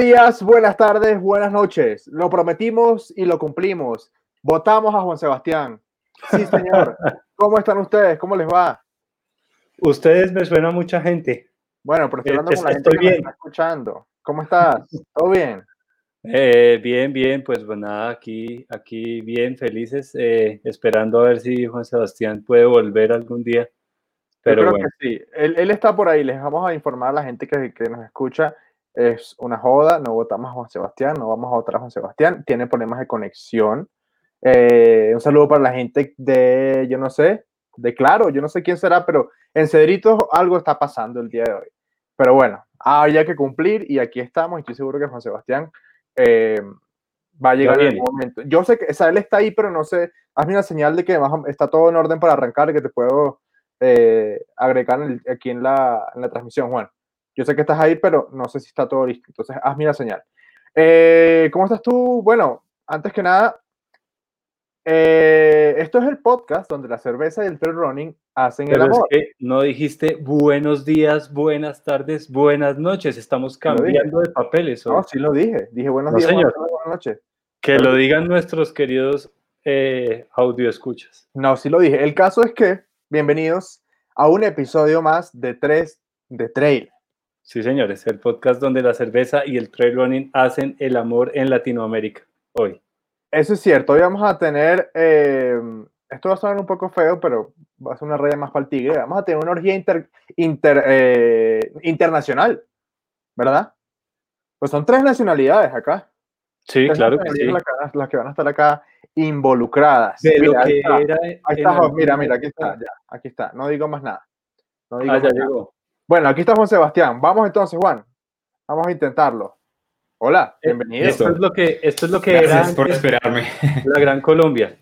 Buenos días, buenas tardes, buenas noches. Lo prometimos y lo cumplimos. Votamos a Juan Sebastián. Sí, señor. ¿Cómo están ustedes? ¿Cómo les va? Ustedes me suena mucha gente. Bueno, pero estoy hablando con la gente que bien. está escuchando. ¿Cómo estás? ¿Todo bien? Eh, bien, bien, pues, pues nada, aquí, aquí bien, felices, eh, esperando a ver si Juan Sebastián puede volver algún día. Pero bueno. sí, él, está por ahí, les vamos a informar a la gente que, que nos escucha es una joda, no votamos a Juan Sebastián, no vamos a votar a Juan Sebastián, tiene problemas de conexión. Eh, un saludo para la gente de, yo no sé, de Claro, yo no sé quién será, pero en Cedritos algo está pasando el día de hoy. Pero bueno, había que cumplir y aquí estamos. Estoy seguro que Juan Sebastián eh, va a llegar en el momento. Yo sé que o él está ahí, pero no sé. Hazme una señal de que está todo en orden para arrancar y que te puedo eh, agregar aquí en la, en la transmisión, Juan. Yo sé que estás ahí, pero no sé si está todo listo. Entonces, hazme la señal. Eh, ¿Cómo estás tú? Bueno, antes que nada, eh, esto es el podcast donde la cerveza y el trail running hacen el amor. Es que no dijiste buenos días, buenas tardes, buenas noches. Estamos cambiando de papeles. No, sí lo dije. Dije buenos días, buenas, noches. Que lo digan nuestros queridos eh, audio escuchas. No, sí lo dije. El caso es que, bienvenidos a un episodio más de 3 de Trail. Sí, señores, el podcast donde la cerveza y el trail running hacen el amor en Latinoamérica hoy. Eso es cierto, hoy vamos a tener, eh, esto va a sonar un poco feo, pero va a ser una raya más para el tigre, vamos a tener una orgía inter, eh, internacional, ¿verdad? Pues son tres nacionalidades acá. Sí, claro que sí. Las que, van a estar acá involucradas. mira, ahí está, mira, mira, aquí está, ya, aquí está, no digo más nada. No digo ah, ya llegó. Bueno, aquí está Juan Sebastián. Vamos entonces, Juan. Vamos a intentarlo. Hola, eh, bienvenido. Esto es lo que, esto es lo que Gracias por esperarme. La Gran Colombia.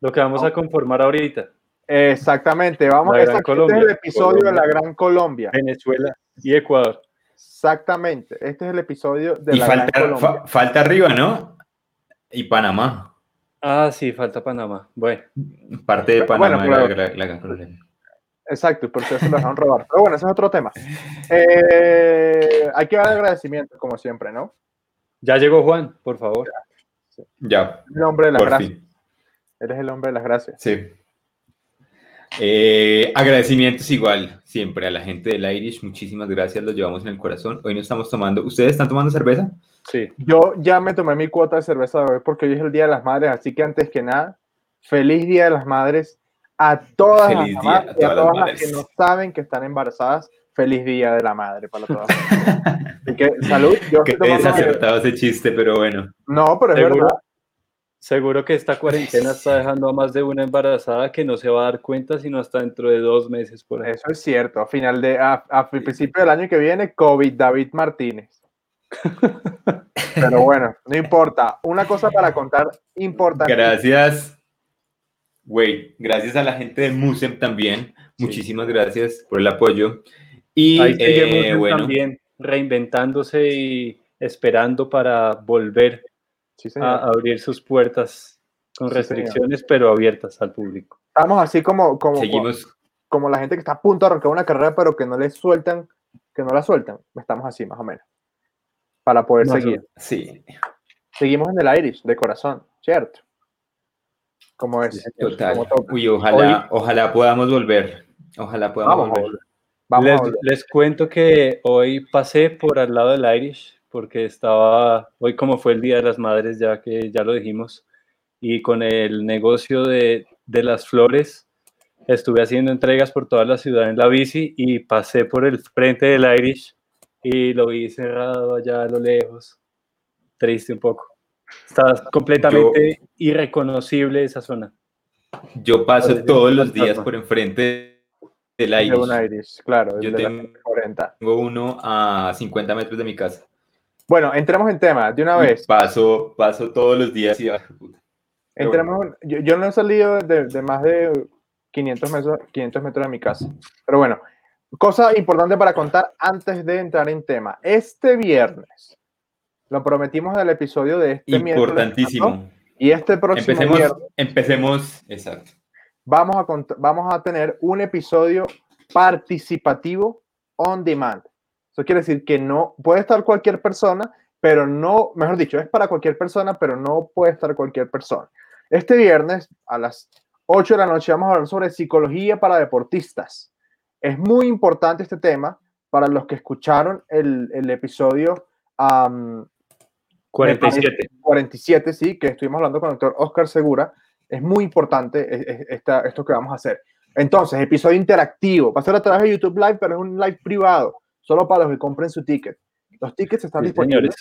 Lo que vamos a conformar ahorita. Exactamente, vamos a este es el episodio de la Gran Colombia. Venezuela y Ecuador. Exactamente, este es el episodio de la falta, Gran Colombia. falta arriba, ¿no? Y Panamá. Ah, sí, falta Panamá. Bueno. Parte de Panamá la, Gran Colombia. Exacto, porque se lo dejaron robar. Pero bueno, ese es otro tema. Eh, hay que dar agradecimientos, como siempre, ¿no? Ya llegó Juan, por favor. Ya. El hombre de las gracias. Eres el hombre de las gracias. Sí. Eh, agradecimientos igual, siempre a la gente del Irish. Muchísimas gracias, los llevamos en el corazón. Hoy no estamos tomando. ¿Ustedes están tomando cerveza? Sí. Yo ya me tomé mi cuota de cerveza de hoy porque hoy es el Día de las Madres, así que antes que nada, feliz Día de las Madres a todas las mamás y a todas las, que no saben que están embarazadas. Feliz día de la madre para todas. Así que salud. Yo Qué desacertado ese chiste, pero bueno. No, pero es verdad. Seguro que esta cuarentena está dejando a más de una embarazada que no se va a dar cuenta sino hasta dentro de dos meses. Por Eso es cierto. A final de, a, principio del año que viene, COVID David Martínez. Pero bueno, no importa. Una cosa para contar importante. Gracias. Güey, gracias a la gente de Musem también. Muchísimas gracias por el apoyo. Y eh, bueno, también reinventándose y esperando para volver a abrir sus puertas con restricciones, pero abiertas al público. Estamos así como, como, como la gente que está a punto de arrancar una carrera, pero que no le sueltan, que no la sueltan. Estamos así, más o menos. Para poder seguir. Sí. Seguimos en el Irish, de corazón, ¿cierto? Como es. Total. Uy, ojalá, ojalá podamos volver. Ojalá podamos volver. les, cuento que hoy pasé por al lado del Irish porque estaba, hoy como fue el Día de las Madres, ya que ya lo dijimos, y con el negocio de, de las flores, estuve haciendo entregas por toda la ciudad en la bici y pasé por el frente del Irish y lo vi cerrado allá a lo lejos. Triste un poco. Está completamente irreconocible esa zona. Yo paso todos los días por enfrente del Irish. claro, yo tengo, 40. tengo uno a 50 metros de mi casa. Bueno, entremos en tema de una vez. Paso, paso todos los días y Entremos, yo, no he salido de, más de 500 metros, 500 metros de mi casa. Pero bueno, cosa importante para contar antes de entrar en tema. Este viernes lo prometimos en el episodio de este Importantísimo. Y este próximo empecemos, empecemos, exacto. Vamos a, vamos a tener un episodio participativo on demand. Eso quiere decir que no puede estar cualquier persona, pero no, mejor dicho, es para cualquier persona, pero no puede estar cualquier persona. Este viernes a las 8 de la noche vamos a hablar sobre psicología para deportistas. Es muy importante este tema para los que escucharon el, el episodio 47. 47, sí, que estuvimos hablando con el doctor Oscar Segura. Es muy importante esta, esto que vamos a hacer. Entonces, episodio interactivo. Va a ser a través de YouTube Live, pero es un live privado, solo para los que compren su ticket. Los tickets están disponibles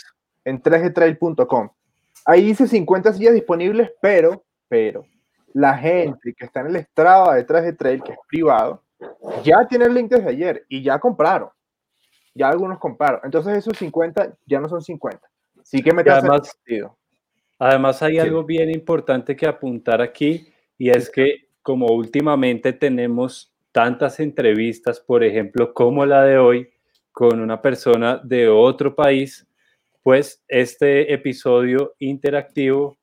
en 3 Ahí dice 50 sillas disponibles, pero, pero, la gente que está en el estrado de 3 Trail, que es privado, ya tiene el link desde ayer y ya compraron. Ya algunos compraron. Entonces esos 50 ya no son 50. Sí que me además, además hay algo bien importante que apuntar aquí y es que como últimamente tenemos tantas entrevistas, por ejemplo, como la de hoy, con una persona de otro país, pues este episodio interactivo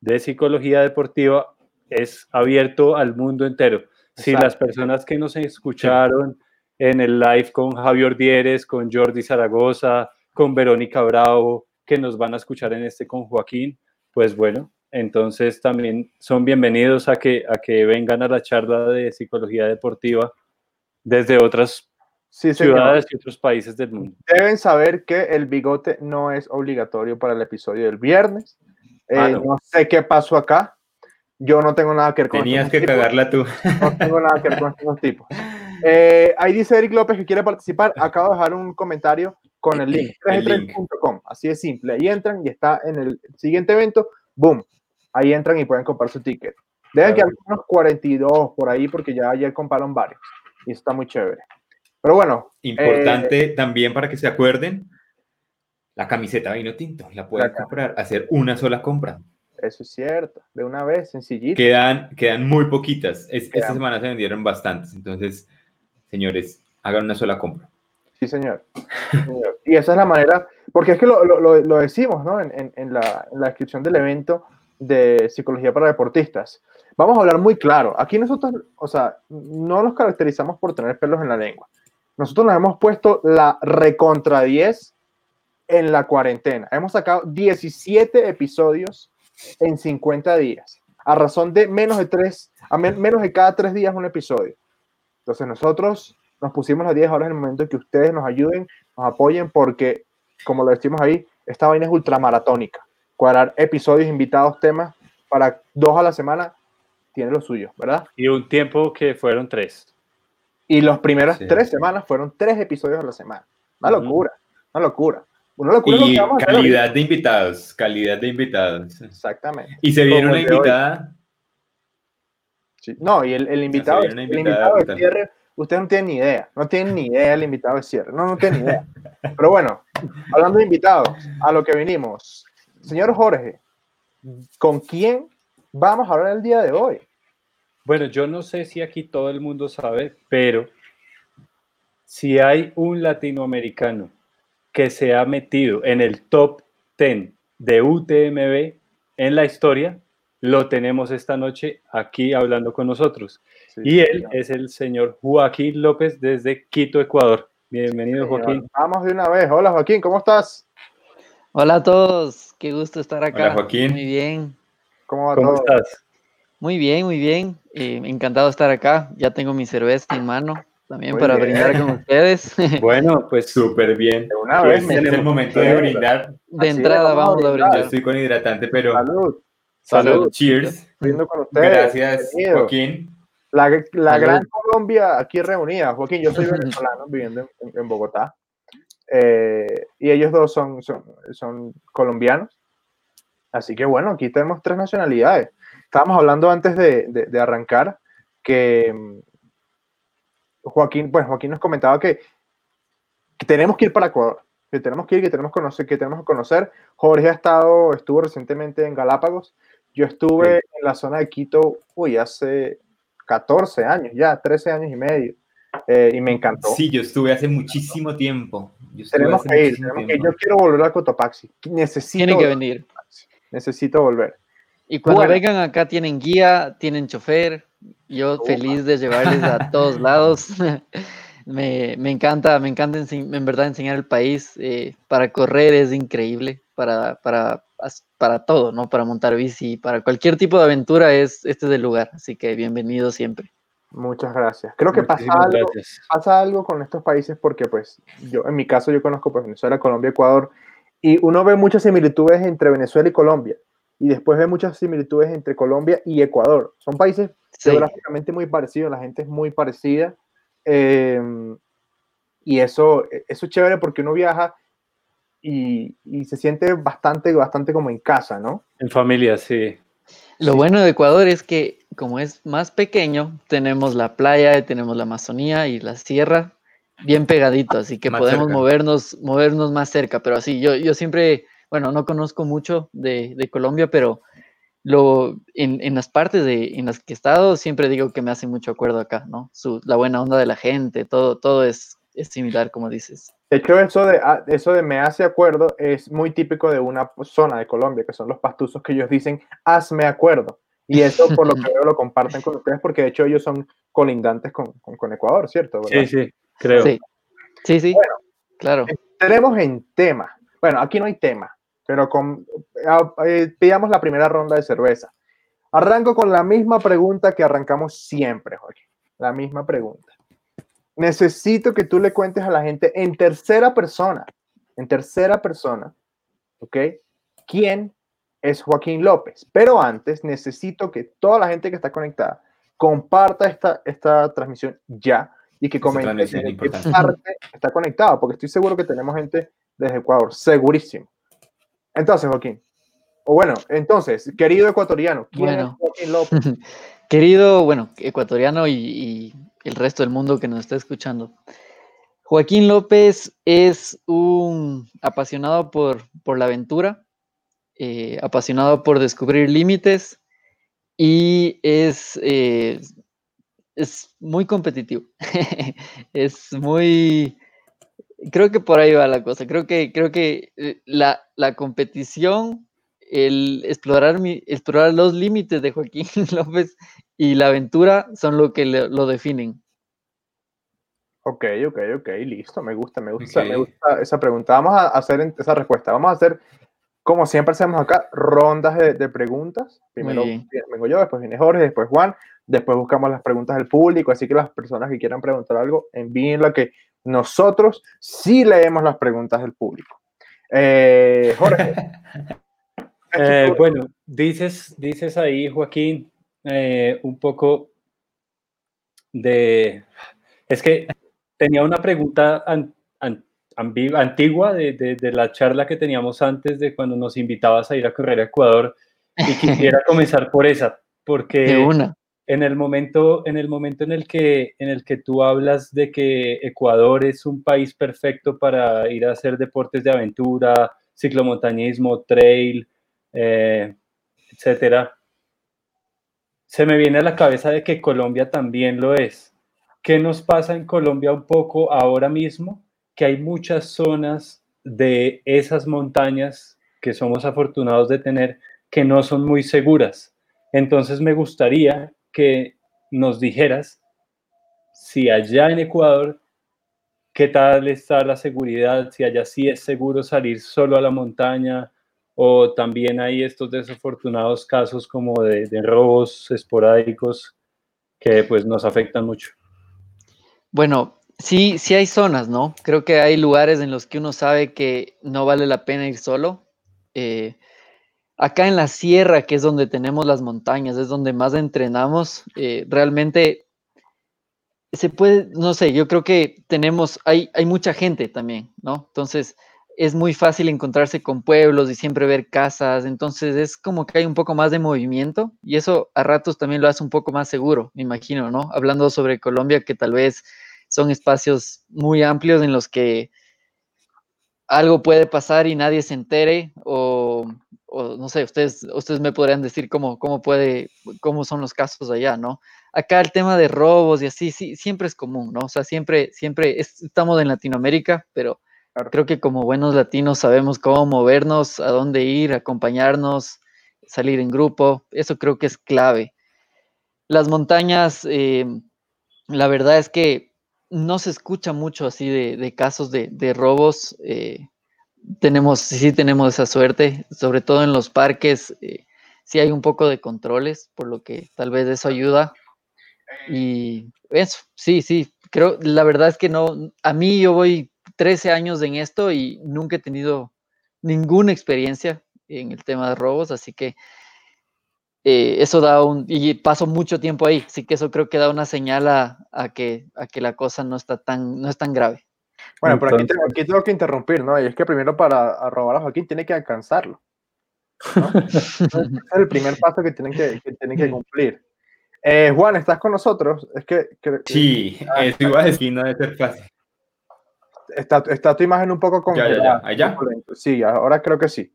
de psicología deportiva es abierto al mundo entero. Si las personas que nos escucharon en el live con Javier Dieres, con Jordi Zaragoza, con Verónica Bravo, que nos van a escuchar en este con Joaquín, pues bueno, entonces también son bienvenidos a que, a que vengan a la charla de psicología deportiva desde otras ciudades y otros países del mundo. Deben saber que el bigote no es obligatorio para el episodio del viernes. Ah, eh, no. sé qué pasó acá. Yo no tengo nada que ver con Tenías que cagarla tú. No tengo nada que ver con estos tipos. Eh, ahí dice Eric López que quiere participar. Acabo de dejar un comentario con el link. 3 Así de simple. Ahí entran y está en el siguiente evento. Boom. Ahí entran y pueden comprar su ticket. Deben que algunos 42 por ahí porque ya ayer compraron varios. Y está muy chévere. Pero bueno. Importante eh, también para que se acuerden, la camiseta vino tinto, la pueden comprar, hacer una sola compra. Eso es cierto, de una vez, sencillito. Quedan, quedan muy poquitas. esta semana se vendieron bastantes, entonces, señores, hagan una sola compra. Sí, señor. Y esa es la manera, porque es que lo, lo, lo decimos, ¿no? En, en, la, en, la, descripción del evento de psicología para deportistas. Vamos a hablar muy claro. Aquí nosotros, o sea, no nos caracterizamos por tener pelos en la lengua. Nosotros nos hemos puesto la recontra 10 en la cuarentena. Hemos sacado 17 episodios en 50 días, a razón de menos de 3, a menos de cada 3 días un episodio. Entonces nosotros nos pusimos las 10 horas en el momento en que ustedes nos ayuden, nos apoyen, porque, como lo decimos ahí, esta vaina es ultramaratónica. Cuadrar episodios, invitados, temas para dos a la semana tiene lo suyo, ¿verdad? Y un tiempo que fueron tres. Y las primeras tres semanas fueron tres episodios a la semana. Una locura, una locura. Una locura y calidad de invitados, calidad de invitados. Exactamente. Y se viene una invitada. Sí. No, y el, el invitado, el invitado de cierre, usted no tiene ni idea, no tiene ni idea el invitado de cierre, no, no tiene ni idea. Pero bueno, hablando de invitados, a lo que venimos. Señor Jorge, ¿con quién vamos a hablar el día de hoy? Bueno, yo no sé si aquí todo el mundo sabe, pero si hay un latinoamericano que se ha metido en el top 10 de UTMB en la historia, lo tenemos esta noche aquí hablando con nosotros. y él es el señor Joaquín López desde Quito, Ecuador. Bienvenido, Joaquín. Vamos de una vez. Hola, Joaquín, ¿cómo estás? Hola a todos, qué gusto estar acá. Hola, Joaquín. Muy bien. ¿Cómo va ¿Cómo estás? Muy bien, muy bien. Eh, encantado de estar acá. Ya tengo mi cerveza en mano también para brindar con ustedes. Bueno, pues súper bien. De una vez pues, es el momento de brindar. De entrada vamos, a brindar. Yo estoy con hidratante, pero. Salud. Salud. Cheers. Con Gracias, Joaquín. La, la gran Colombia aquí reunida. Joaquín, yo soy venezolano viviendo en, en eh, y ellos dos son, son, son colombianos. Así que bueno, aquí tenemos tres nacionalidades estábamos hablando antes de, arrancar que mm, Joaquín, pues Joaquín nos comentaba que, tenemos que ir para Ecuador, que tenemos que ir, que tenemos que conocer, que tenemos que conocer. Jorge ha estado, estuvo recientemente en Galápagos. Yo estuve en la zona de Quito, uy, hace 14 años, ya 13 años y medio. Eh, y me encantó. Sí, yo estuve hace muchísimo tiempo. tenemos que ir, Yo quiero volver a Cotopaxi. Necesito. Tiene que venir. Necesito volver. Y cuando vengan acá tienen guía, tienen chofer. Yo feliz de llevarles a todos lados. me, encanta, me encanta en verdad enseñar el país. Eh, para correr es increíble, para, para, para todo, ¿no? Para montar bici, para cualquier tipo de aventura, es, este es el lugar. Así que bienvenido siempre. Muchas gracias. Creo que pasa algo, pasa algo con estos países porque, pues, yo, en mi caso, yo conozco pues, Venezuela, Colombia, Ecuador, y uno ve muchas similitudes entre Venezuela y Colombia, y después ve muchas similitudes entre Colombia y Ecuador. Son países geográficamente muy parecidos, la gente es muy parecida, em, y eso, eso es chévere porque uno viaja y, y, se siente bastante, bastante como en casa, ¿no? En familia, sí. Lo bueno de Ecuador es que como es más pequeño, tenemos la playa, tenemos la Amazonía y la sierra bien pegadito, así que podemos movernos, movernos más cerca. Pero así, yo, yo siempre, bueno, no conozco mucho de, de Colombia, pero lo, en, en, las partes de, en las que he estado, siempre digo que me hace mucho acuerdo acá, ¿no? Su, la buena onda de la gente, todo, todo es, es similar, como dices. De hecho, eso de, ah, eso de me hace acuerdo es muy típico de una zona de Colombia, que son los pastuzos que ellos dicen, hazme acuerdo. Y eso, por lo que veo, lo comparten con ustedes, porque de hecho ellos son colindantes con, con, Ecuador, ¿cierto? Sí, sí, creo. Sí, sí, sí bueno, claro. Tenemos en tema. Bueno, aquí no hay tema, pero con, eh, pidamos la primera ronda de cerveza. Arranco con la misma pregunta que arrancamos siempre, Joaquín. La misma pregunta necesito que tú le cuentes a la gente en tercera persona, en tercera persona, ¿ok? ¿Quién es Joaquín López? Pero antes necesito que toda la gente que está conectada comparta esta, esta transmisión ya y que comente qué parte está conectado, porque estoy seguro que tenemos gente desde Ecuador, segurísimo. Entonces, Joaquín, o bueno, entonces, querido ecuatoriano, ¿quién es Joaquín López? querido, bueno, ecuatoriano y el resto del mundo que nos está escuchando. Joaquín López es un apasionado por, por la aventura, eh, apasionado por descubrir límites y es, eh, es muy competitivo. es muy... Creo que por ahí va la cosa. Creo que, creo que eh, la, la competición, el explorar, mi, explorar los límites de Joaquín López y la aventura son lo que lo definen. Ok, ok, ok, listo, me gusta, me gusta, me gusta esa pregunta. Vamos a hacer esa respuesta. Vamos a hacer, como siempre hacemos acá, rondas de, preguntas. Primero vengo yo, después viene Jorge, después Juan, después buscamos las preguntas del público, así que las personas que quieran preguntar algo, envíenlo que nosotros sí leemos las preguntas del público. Eh, Jorge. Eh, bueno, dices, dices ahí, Joaquín, eh, un poco de... Es que tenía una pregunta antigua de, la charla que teníamos antes de cuando nos invitabas a ir a correr a Ecuador y quisiera comenzar por esa, porque en el momento en el momento en el que en el que tú hablas de que Ecuador es un país perfecto para ir a hacer deportes de aventura, ciclomontañismo, trail, eh, etcétera se me viene a la cabeza de que Colombia también lo es. ¿Qué nos pasa en Colombia un poco ahora mismo? Que hay muchas zonas de esas montañas que somos afortunados de tener que no son muy seguras. Entonces me gustaría que nos dijeras si allá en Ecuador, qué tal está la seguridad, si allá sí es seguro salir solo a la montaña, o también hay estos desafortunados casos como de, robos esporádicos que pues nos afectan mucho. Bueno, sí, sí hay zonas, ¿no? Creo que hay lugares en los que uno sabe que no vale la pena ir solo. Eh, acá en la sierra, que es donde tenemos las montañas, es donde más entrenamos, eh, realmente se puede, no sé, yo creo que tenemos, hay, hay mucha gente también, ¿no? Entonces, es muy fácil encontrarse con pueblos y siempre ver casas, entonces es como que hay un poco más de movimiento y eso a ratos también lo hace un poco más seguro, me imagino, ¿no? Hablando sobre Colombia, que tal vez son espacios muy amplios en los que algo puede pasar y nadie se entere o, no sé, ustedes, ustedes me podrían decir cómo, cómo puede, cómo son los casos allá, ¿no? Acá el tema de robos y así, sí, siempre es común, ¿no? O sea, siempre, siempre estamos en Latinoamérica, pero Creo que como buenos latinos sabemos cómo movernos, a dónde ir, acompañarnos, salir en grupo. Eso creo que es clave. Las montañas, eh, la verdad es que no se escucha mucho así de, casos de, robos. Eh, tenemos, sí tenemos esa suerte, sobre todo en los parques, eh, sí hay un poco de controles, por lo que tal vez eso ayuda. Y eso, sí, sí, creo, la verdad es que no, a mí yo voy 13 años en esto y nunca he tenido ninguna experiencia en el tema de robos, así que eh, eso da un, y paso mucho tiempo ahí, así que eso creo que da una señal a, que, a que la cosa no está tan, no es tan grave. Bueno, pero aquí, tengo, que interrumpir, ¿no? Y es que primero para robar a Joaquín tiene que alcanzarlo. es el primer paso que tienen que, que, tienen que cumplir. Eh, Juan, ¿estás con nosotros? Es que, sí, es igual, es que no debe ser fácil. Está, está, tu imagen un poco con. Ya, ya, ya. ¿Allá? Sí, ahora creo que sí.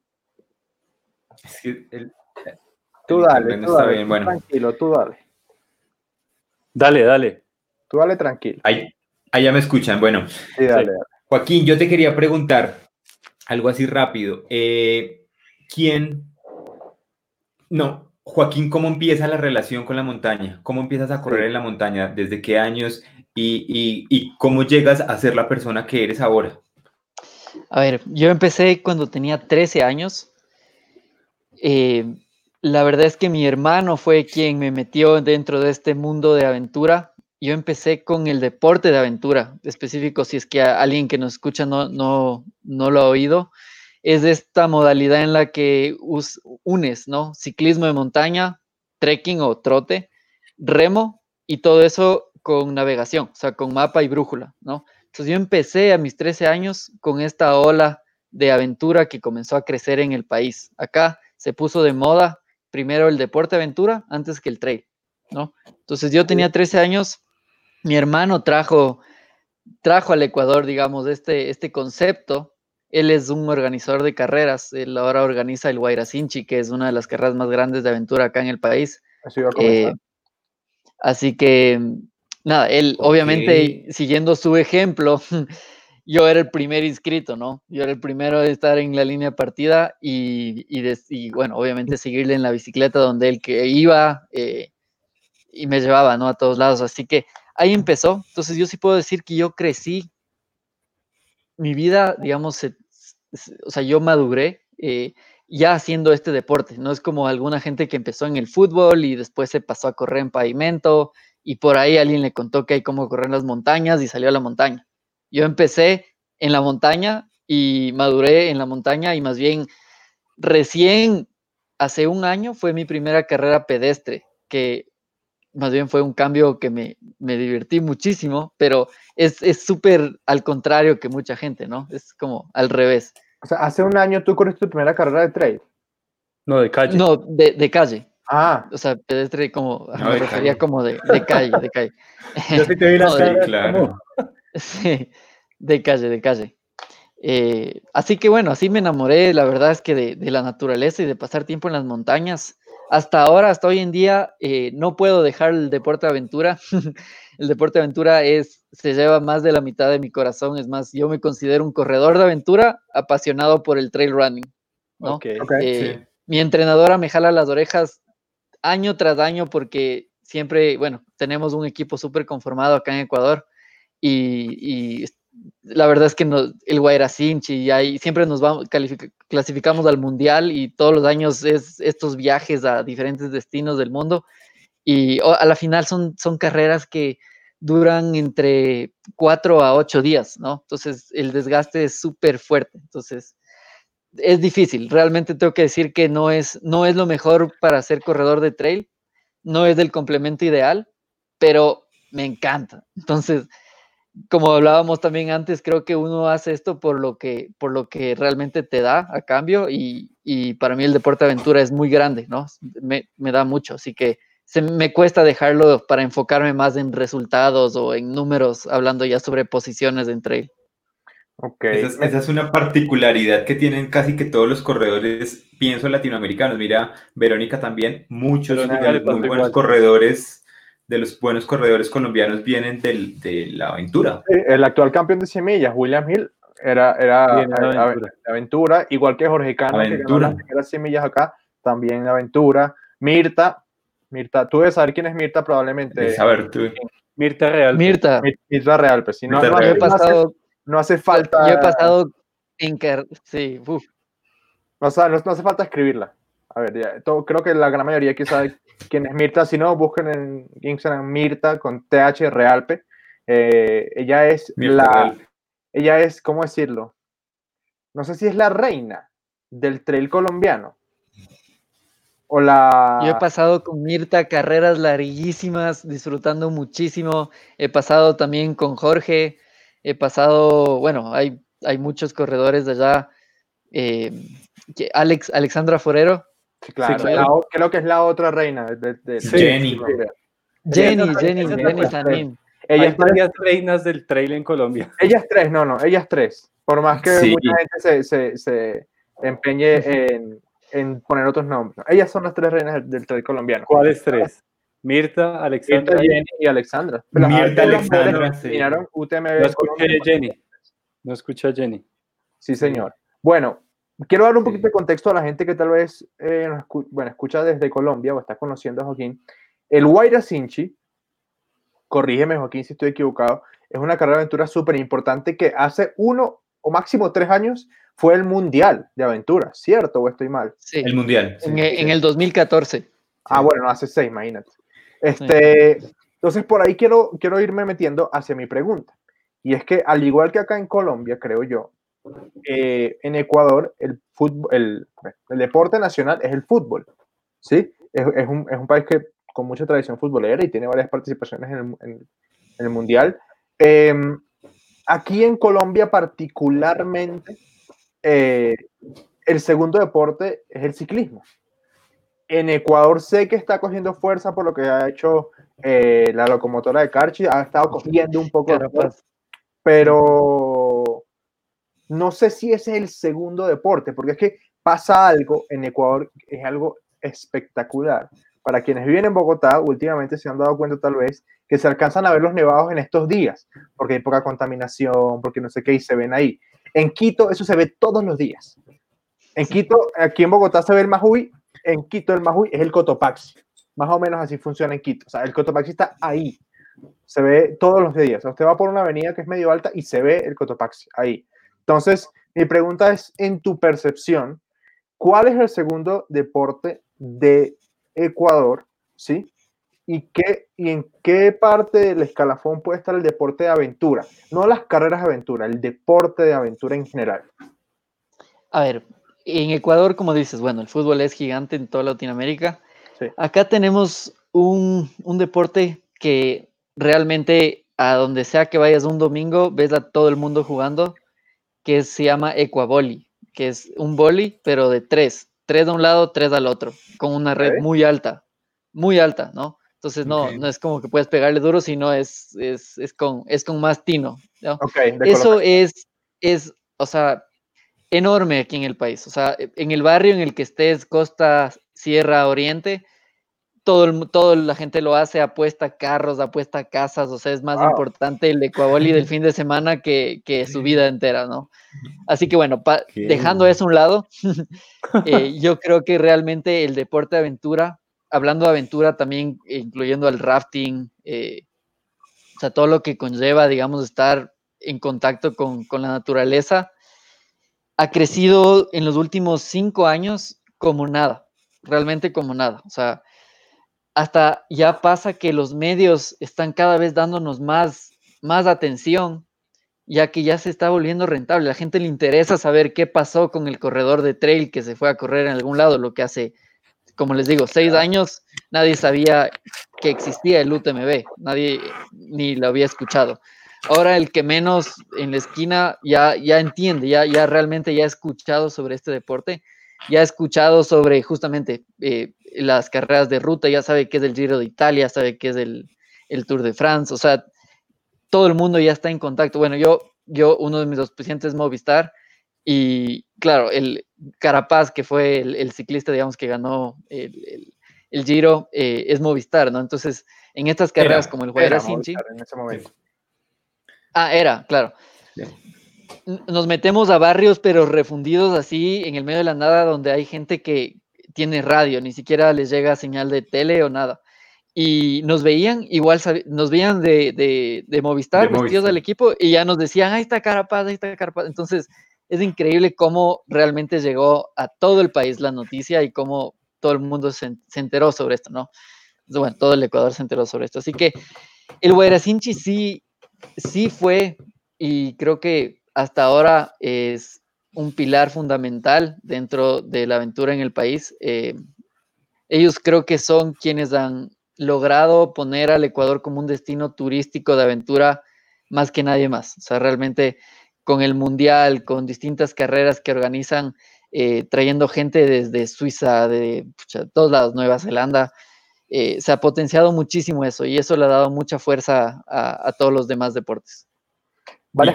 Es que el, tú dale, tú dale, bueno. tranquilo, tú dale. Dale, dale. Tú dale tranquilo. Ahí, ya me escuchan, bueno. Sí, dale, Joaquín, yo te quería preguntar algo así rápido. Eh, ¿Quién? No, Joaquín, ¿cómo empieza la relación con la montaña? ¿Cómo empiezas a correr en la montaña? ¿Desde qué años? y, cómo llegas a ser la persona que eres ahora? A ver, yo empecé cuando tenía 13 años. Eh, la verdad es que mi hermano fue quien me metió dentro de este mundo de aventura. Yo empecé con el deporte de aventura, específico si es que alguien que nos escucha no, no, no lo ha oído. Es esta modalidad en la que unes, ¿no? Ciclismo de montaña, trekking o trote, remo y todo eso con navegación, o sea, con mapa y brújula, ¿no? Entonces yo empecé a mis 13 años con esta ola de aventura que comenzó a crecer en el país. Acá se puso de moda primero el deporte aventura antes que el trail, ¿no? Entonces yo tenía 13 años, mi hermano trajo, trajo al Ecuador, digamos, este, este concepto. Él es un organizador de carreras, él ahora organiza el Guairacinchi, que es una de las carreras más grandes de aventura acá en el país. Eh, así que Nada, él obviamente siguiendo su ejemplo, yo era el primer inscrito, ¿no? Yo era el primero de estar en la línea partida y, y, bueno, obviamente seguirle en la bicicleta donde él que iba eh, y me llevaba, ¿no? A todos lados. Así que ahí empezó. Entonces yo sí puedo decir que yo crecí, mi vida, digamos, o sea, yo maduré. Eh, ya haciendo este deporte, no es como alguna gente que empezó en el fútbol y después se pasó a correr en pavimento y por ahí alguien le contó que hay cómo correr en las montañas y salió a la montaña. Yo empecé en la montaña y maduré en la montaña y más bien recién hace un año fue mi primera carrera pedestre, que más bien fue un cambio que me, me divertí muchísimo, pero es súper al contrario que mucha gente, ¿no? Es como al revés. O sea, hace un año tú corriste tu primera carrera de trail. No, de calle. No, de, de calle. Ah. O sea, pedestre como, me refería como de, de, calle, de calle. Yo sí te vi la no, claro. Sí, de calle, de calle. Eh, así que bueno, así me enamoré, la verdad es que de, de, la naturaleza y de pasar tiempo en las montañas. Hasta ahora, hasta hoy en día, eh, no puedo dejar el deporte de aventura. el deporte de aventura es, se lleva más de la mitad de mi corazón. Es más, yo me considero un corredor de aventura apasionado por el trail running. ¿no? Okay, okay, eh, Mi entrenadora me jala las orejas año tras año porque siempre, bueno, tenemos un equipo súper conformado acá en Ecuador y, la verdad es que el Guairacinchi y ahí siempre nos vamos, clasificamos al mundial y todos los años es estos viajes a diferentes destinos del mundo y a la final son, son carreras que duran entre cuatro a ocho días, ¿no? Entonces el desgaste es súper fuerte. Entonces es difícil. Realmente tengo que decir que no es, no es lo mejor para ser corredor de trail, no es del complemento ideal, pero me encanta. Entonces, como hablábamos también antes, creo que uno hace esto por lo que, por lo que realmente te da a cambio y, para mí el deporte aventura es muy grande, ¿no? Me, me, da mucho, así que se me cuesta dejarlo para enfocarme más en resultados o en números, hablando ya sobre posiciones en trail. Okay. Esa, es, una particularidad que tienen casi que todos los corredores, pienso latinoamericanos. Mira, Verónica también, muchos muy buenos corredores, de los buenos corredores colombianos vienen del, de la aventura. el actual campeón de semillas, William Hill, era, era aventura. igual que Jorge Cano, aventura. que ganó las semillas acá, también aventura. Mirta, Mirta, tú debes saber quién es Mirta probablemente. saber tú. Mirta Real. Mirta. Mirta Real, pues si no, no, Real. no hace, no hace falta. Yo he pasado en sí, uf. O sea, no, no hace falta escribirla. A ver, ya, todo- creo que la gran mayoría aquí sabe quién es Mirta. Si no, busquen en Instagram Mirta con TH Realpe. Eh, ella es Mirta la. Real. Ella es, ¿cómo decirlo? No sé si es la reina del trail colombiano. O la. Yo he pasado con Mirta carreras larguísimas, disfrutando muchísimo. He pasado también con Jorge. He pasado, bueno, hay, hay muchos corredores de allá. eh, Alex, Alexandra Forero, Sí, claro, claro. la creo que es la otra reina. de- de- Sí. Jenny. Jenny, Jenny, Jenny cuestión. también. Ella Hay es tres, varias reinas del trail en Colombia. ellas tres, no, no, ellas tres. Por más que Sí. mucha gente se, se, se empeñe en, en poner otros nombres. Ellas son las tres reinas del, trail colombiano. ¿Cuáles tres? Mirta, Mirta, Alexandra. Jenny y Alexandra. Mirta, Alexandra, sí. UTMB No escuché a Jenny. No escuché a Jenny. Sí, señor. Bueno, quiero dar un Sí. poquito de contexto a la gente que tal vez eh, escu- bueno, escucha desde Colombia o está conociendo a Joaquín. El Guaira Sinchi, corrígeme Joaquín si estoy equivocado, es una carrera de aventura súper importante que hace uno o máximo tres años fue el Mundial de Aventura, ¿cierto o estoy mal? Sí, El mundial. sí. en, e- en el 2014. Ah, bueno, no, hace seis, imagínate. Este, Entonces, por ahí quiero, quiero irme metiendo hacia mi pregunta. Y es que, al igual que acá en Colombia, creo yo, eh, en Ecuador el, fútbol, el, el deporte nacional es el fútbol. ¿sí? Es, es un, es un país que con mucha tradición futbolera y tiene varias participaciones en el, en- en el Mundial. Em, aquí en Colombia particularmente, eh, el segundo deporte es el ciclismo. En Ecuador sé que está cogiendo fuerza por lo que ha hecho eh, la locomotora de Carchi, ha estado cogiendo un poco de Carapaz. fuerza, pero no sé si ese es el segundo deporte, porque es que pasa algo en Ecuador, es algo espectacular. Para quienes viven en Bogotá, últimamente se han dado cuenta tal vez que se alcanzan a ver los nevados en estos días, porque hay poca contaminación, porque no sé qué, y se ven ahí. En Quito eso se ve todos los días. En Quito, aquí en Bogotá se ve el Majuy, en Quito el Majuy es el Cotopaxi. Más o menos así funciona en Quito. O sea, el Cotopaxi está ahí. Se ve todos los días. O sea, usted va por una avenida que es medio alta y se ve el Cotopaxi ahí. Entonces, mi pregunta es, en tu percepción, ¿cuál es el segundo deporte de Ecuador? ¿Sí? ¿Y, qué, ¿Y en qué parte del escalafón puede estar el deporte de aventura? No las carreras de aventura, el deporte de aventura en general. A ver, en Ecuador, como dices, bueno, el fútbol es gigante en toda Latinoamérica. Sí. Acá tenemos un, un deporte que realmente a donde sea que vayas un domingo, ves a todo el mundo jugando, que se llama Ecuaboli, que es un boli, pero de tres. Tres de un lado, tres al otro, con una red muy alta, muy alta, ¿no? Entonces no, no es como que puedes pegarle duro, sino es, es, es con, es con más tino. ¿no? Ok, de Eso es, es, o sea, enorme aquí en el país. O sea, en el barrio en el que estés, costa, sierra, oriente, todo, el, todo la gente lo hace, apuesta carros, apuesta casas, o sea, es más Wow. importante el Ecuaboli del fin de semana que, que su vida entera, ¿no? Así que bueno, pa- dejando eso a un lado, eh, yo creo que realmente el deporte de aventura, hablando de aventura también, incluyendo el rafting, eh, o sea, todo lo que conlleva, digamos, estar en contacto con, con la naturaleza, ha crecido en los últimos cinco años como nada, realmente como nada. O sea, hasta ya pasa que los medios están cada vez dándonos más, más atención, ya que ya se está volviendo rentable. A la gente le interesa saber qué pasó con el corredor de trail que se fue a correr en algún lado, lo que hace, como les digo, seis años nadie sabía que existía el UTMB, nadie ni lo había escuchado. Ahora el que menos en la esquina ya, ya entiende, ya, ya realmente ya ha escuchado sobre este deporte, ya ha escuchado sobre justamente eh, las carreras de ruta, ya sabe qué es el Giro de Italia, sabe qué es el, el Tour de France, o sea, todo el mundo ya está en contacto. Bueno, yo, yo uno de mis auspiciantes es Movistar y claro, el Carapaz, que fue el, el ciclista, digamos, que ganó el, Giro, eh, es Movistar, ¿no? Entonces, en estas carreras Era, como el Guayra Sinchi, en ese momento. Ah, era, claro. Nos metemos a barrios, pero refundidos así en el medio de la nada, donde hay gente que tiene radio, ni siquiera les llega señal de tele o nada. y nos veían, igual nos veían de, de, Movistar, vestidos del equipo, y ya nos decían, ahí está Carapaz, ahí está Carapaz. Entonces, es increíble cómo realmente llegó a todo el país la noticia y cómo todo el mundo se, enteró sobre esto, ¿no? Bueno, todo el Ecuador se enteró sobre esto. Así que el Guayracinchi sí, sí fue, y creo que hasta ahora es un pilar fundamental dentro de la aventura en el país. Eh, ellos creo que son quienes han logrado poner al Ecuador como un destino turístico de aventura más que nadie más. O sea, realmente con el Mundial, con distintas carreras que organizan, eh, trayendo gente desde Suiza, de todos lados, Nueva Zelanda, eh, se ha potenciado muchísimo eso y eso le ha dado mucha fuerza a, todos los demás deportes.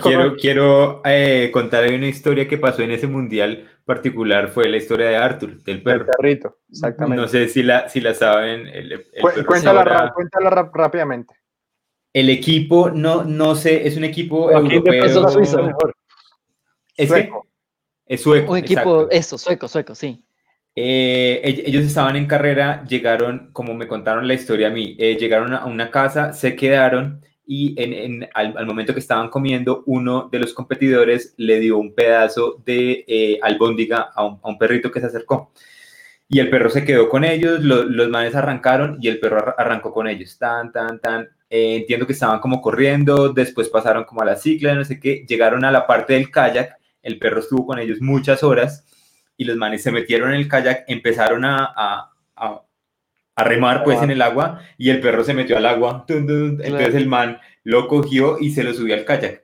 Quiero, quiero eh, contar una historia que pasó en ese mundial particular, fue la historia de Arthur, del perro. El perrito, exactamente. No sé si la, si la saben. cuéntala, rápidamente. El equipo, no, no sé, es un equipo europeo. Es sueco. Es sueco. Un equipo, eso, sueco, sueco, sí. Eh, ellos estaban en carrera, llegaron, como me contaron la historia a mí, eh, llegaron a una casa, se quedaron y en, al, momento que estaban comiendo, uno de los competidores le dio un pedazo de eh, albóndiga a un, perrito que se acercó. Y el perro se quedó con ellos, los manes arrancaron y el perro arrancó con ellos. Tan, tan, tan. Eh, entiendo que estaban como corriendo, después pasaron como a la cicla, no sé qué, llegaron a la parte del kayak, el perro estuvo con ellos muchas horas y los manes se metieron en el kayak, empezaron a, a, a, remar pues en el agua y el perro se metió al agua, entonces el man lo cogió y se lo subió al kayak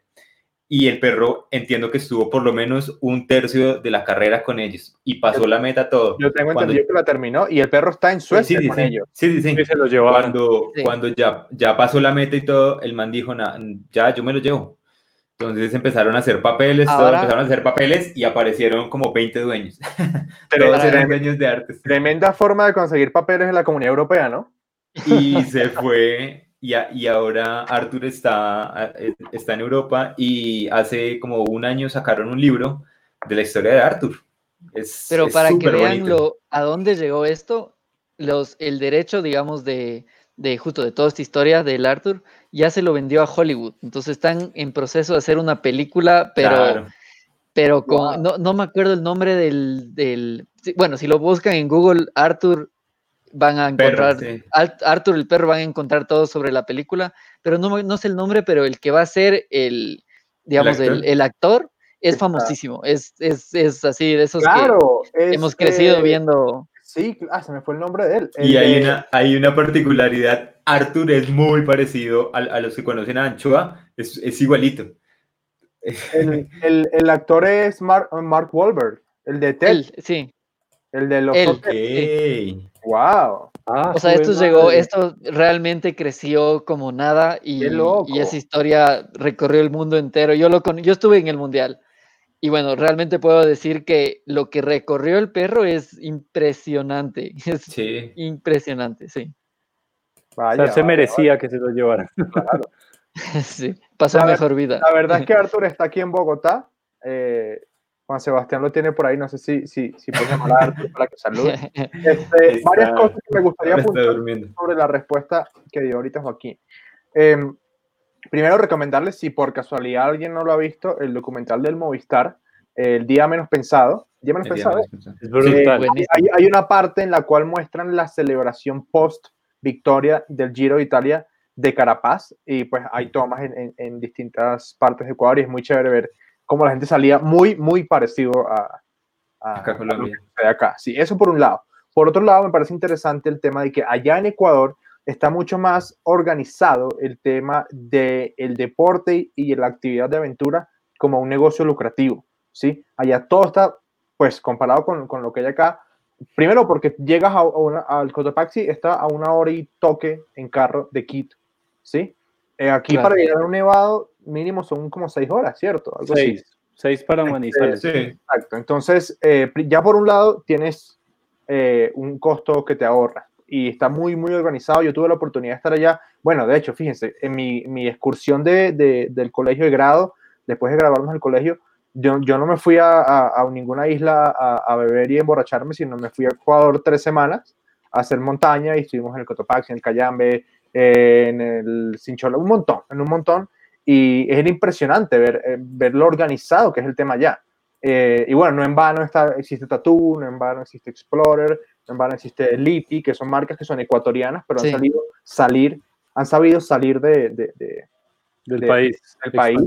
y el perro entiendo que estuvo por lo menos un tercio de la carrera con ellos y pasó la meta todo. Yo tengo entendido que la terminó y el perro está en Suecia sí, con ellos. Sí, sí, sí. Se lo Cuando, cuando ya, ya pasó la meta y todo, el man dijo, ya, yo me lo llevo. Entonces empezaron a hacer papeles, empezaron a hacer papeles y aparecieron como 20 dueños. Todos eran dueños de artes. Tremenda forma de conseguir papeles en la Comunidad Europea, ¿no? Y se fue y, ahora Arthur está, eh, está en Europa y hace como un año sacaron un libro de la historia de Arthur. Es, Pero para que vean a dónde llegó esto, los, el derecho, digamos, de, de justo de toda esta historia del Arthur, ya se lo vendió a Hollywood. Entonces están en proceso de hacer una película, pero, pero con, no, no, me acuerdo el nombre del, del, bueno, si lo buscan en Google, Arthur van a encontrar, Arthur el perro van a encontrar todo sobre la película, pero no, no sé el nombre, pero el que va a ser el, digamos, el actor, es famosísimo, es, es, es, así, de esos que hemos crecido viendo. Sí, ah, se me fue el nombre de él. y hay, una, hay una particularidad, Arthur es muy parecido a, a los que conocen a Anchoa, es, es igualito. El, el, el, actor es Mark, Mark Wahlberg, el de Ted. sí. El de los Wow. Ah, o sea, esto llegó, esto realmente creció como nada y, y, esa historia recorrió el mundo entero. Yo, lo yo estuve en el mundial y bueno, realmente puedo decir que lo que recorrió el perro es impresionante. Es sí. impresionante, sí. Vaya, o sea, se merecía que se lo llevara. Claro. sí, pasó mejor vida. La verdad es que Arthur está aquí en Bogotá. Eh, Juan Sebastián lo tiene por ahí, no sé si, si, si puede llamar para que salude. Este, varias cosas que me gustaría apuntar sobre la respuesta que dio ahorita Joaquín. Em, primero, recomendarles, si por casualidad alguien no lo ha visto, el documental del Movistar, El Día Menos Pensado. Día Menos Pensado. Es brutal. hay, hay, una parte en la cual muestran la celebración post-victoria del Giro de Italia de Carapaz, y pues hay tomas en, en, en distintas partes de Ecuador, y es muy chévere ver como la gente salía muy, muy parecido a, a, acá, de acá. Sí, eso por un lado. Por otro lado, me parece interesante el tema de que allá en Ecuador está mucho más organizado el tema del el deporte y la actividad de aventura como un negocio lucrativo, ¿sí? Allá todo está, pues, comparado con, con lo que hay acá, primero porque llegas a, al Cotopaxi, está a una hora y toque en carro de Quito, ¿sí? Eh, aquí para llegar a un nevado mínimo son como seis horas, ¿cierto? Algo seis. Así. Seis para este, Manizales. sí. Exacto. Entonces, eh, ya por un lado tienes eh, un costo que te ahorra y está muy, muy organizado. Yo tuve la oportunidad de estar allá. Bueno, de hecho, fíjense, en mi, mi excursión de, de, del colegio de grado, después de graduarnos el colegio, yo, yo no me fui a, a, ninguna isla a, beber y emborracharme, sino me fui a Ecuador tres semanas a hacer montaña y estuvimos en el Cotopaxi, en el Cayambe, en el Cinchola, un montón, en un montón. Y es impresionante ver, eh, ver lo organizado que es el tema ya. Eh, y bueno, no en vano está, existe Tattoo, no en vano existe Explorer, vano existe Liti, que son marcas que son ecuatorianas, pero han salido salir, han sabido salir de, de, del país, del país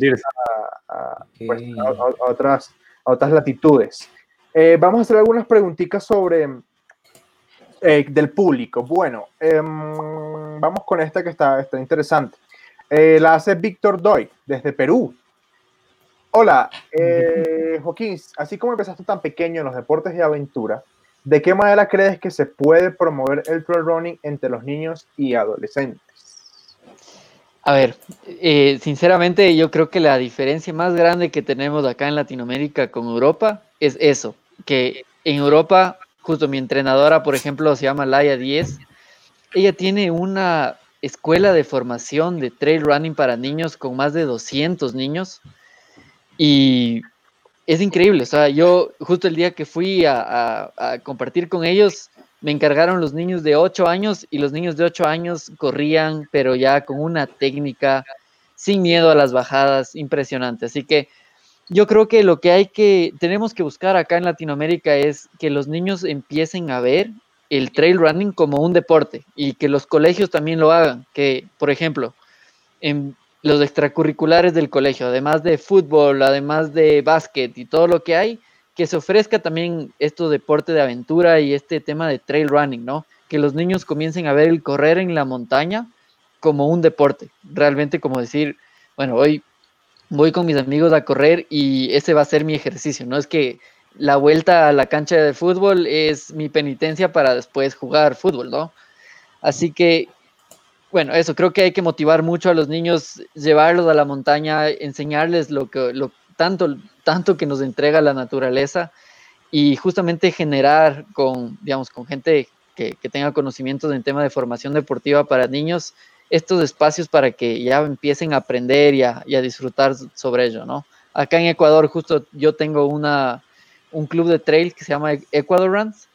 pues, a, otras, a otras latitudes. Eh, vamos a hacer algunas preguntitas sobre eh, del público. Bueno, em, vamos con esta que está, está interesante. Eh, la hace Víctor Doy desde Perú. Hola, Joaquín, así como empezaste tan pequeño en los deportes de aventura, ¿de qué manera crees que se puede promover el pro running entre los niños y adolescentes? A ver, eh, sinceramente yo creo que la diferencia más grande que tenemos acá en Latinoamérica con Europa es eso, que en Europa, justo mi entrenadora, por ejemplo, se llama Laia 10, ella tiene una escuela de formación de trail running para niños con más de 200 niños y es increíble, o sea, yo justo el día que fui a, compartir con ellos, me encargaron los niños de 8 años y los niños de 8 años corrían, pero ya con una técnica sin miedo a las bajadas, impresionante. Así que yo creo que lo que hay que, tenemos que buscar acá en Latinoamérica es que los niños empiecen a ver el trail running como un deporte y que los colegios también lo hagan. Que, por ejemplo, en los extracurriculares del colegio, además de fútbol, además de básquet y todo lo que hay, que se ofrezca también esto deporte de aventura y este tema de trail running, ¿no? Que los niños comiencen a ver el correr en la montaña como un deporte, realmente como decir, bueno, hoy voy con mis amigos a correr y ese va a ser mi ejercicio, no es que la vuelta a la cancha de fútbol es mi penitencia para después jugar fútbol, ¿no? Así que, bueno, eso creo que hay que motivar mucho a los niños, llevarlos a la montaña, enseñarles lo que, tanto, tanto que nos entrega la naturaleza y justamente generar con, digamos, con gente que, tenga conocimientos en tema de formación deportiva para niños, estos espacios para que ya empiecen a aprender y a, disfrutar sobre ello, ¿no? Acá en Ecuador justo yo tengo una, un club de trail que se llama Ecuador Runs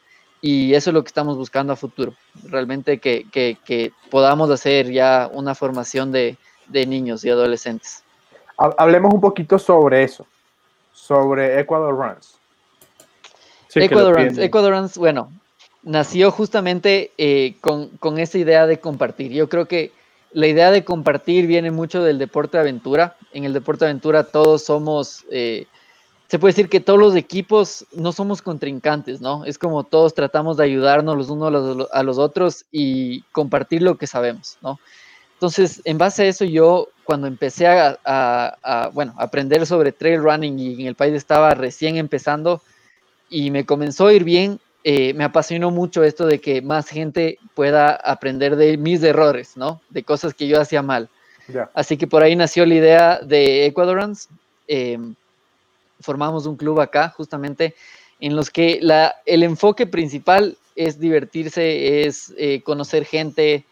y eso es lo que estamos buscando a futuro, realmente que, que, podamos hacer ya una formación de, de niños y adolescentes. Hablemos un poquito sobre eso, sobre Ecuador Runs. Ecuador Runs, Ecuador Runs, bueno, nació justamente eh, con, con esa idea de compartir. Yo creo que la idea de compartir viene mucho del deporte de aventura. En el deporte de aventura todos somos, eh, se puede decir que todos los equipos no somos contrincantes, ¿no? Es como todos tratamos de ayudarnos los unos a los otros y compartir lo que sabemos, ¿no? Entonces, en base a eso, yo cuando empecé a, bueno, aprender sobre trail running y en el país estaba recién empezando y me comenzó a ir bien, eh, me apasionó mucho esto de que más gente pueda aprender de mis errores, ¿no? De cosas que yo hacía mal. Así que por ahí nació la idea de Ecuadorans. Em, formamos un club acá, justamente, en los que la, el enfoque principal es divertirse, es eh, conocer gente,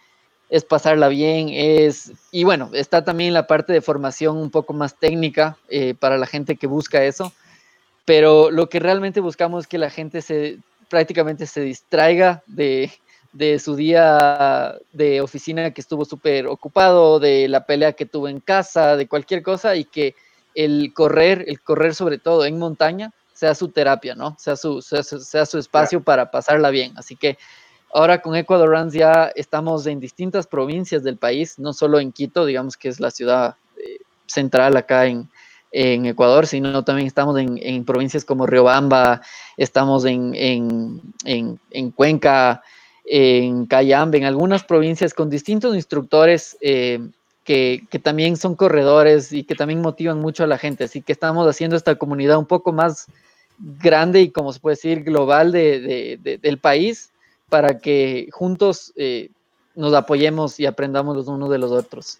es pasarla bien, es, y bueno, está también la parte de formación un poco más técnica eh, para la gente que busca eso, pero lo que realmente buscamos es que la gente se prácticamente se distraiga de, de su día de oficina que estuvo súper ocupado, de la pelea que tuvo en casa, de cualquier cosa y que el correr, el correr sobre todo en montaña, sea su terapia, ¿no? Sea su, sea, sea su espacio para pasarla bien. Así que Ahora con Ecuador Runs ya estamos en distintas provincias del país, no solo en Quito, digamos que es la ciudad eh, central acá en, Ecuador, sino también estamos en, provincias como Riobamba, estamos en, en, Cuenca, en Cayambe, en algunas provincias con distintos instructores eh, que, también son corredores y que también motivan mucho a la gente. Así que estamos haciendo esta comunidad un poco más grande y, como se puede decir, global del país para que juntos eh, nos apoyemos y aprendamos los unos de los otros.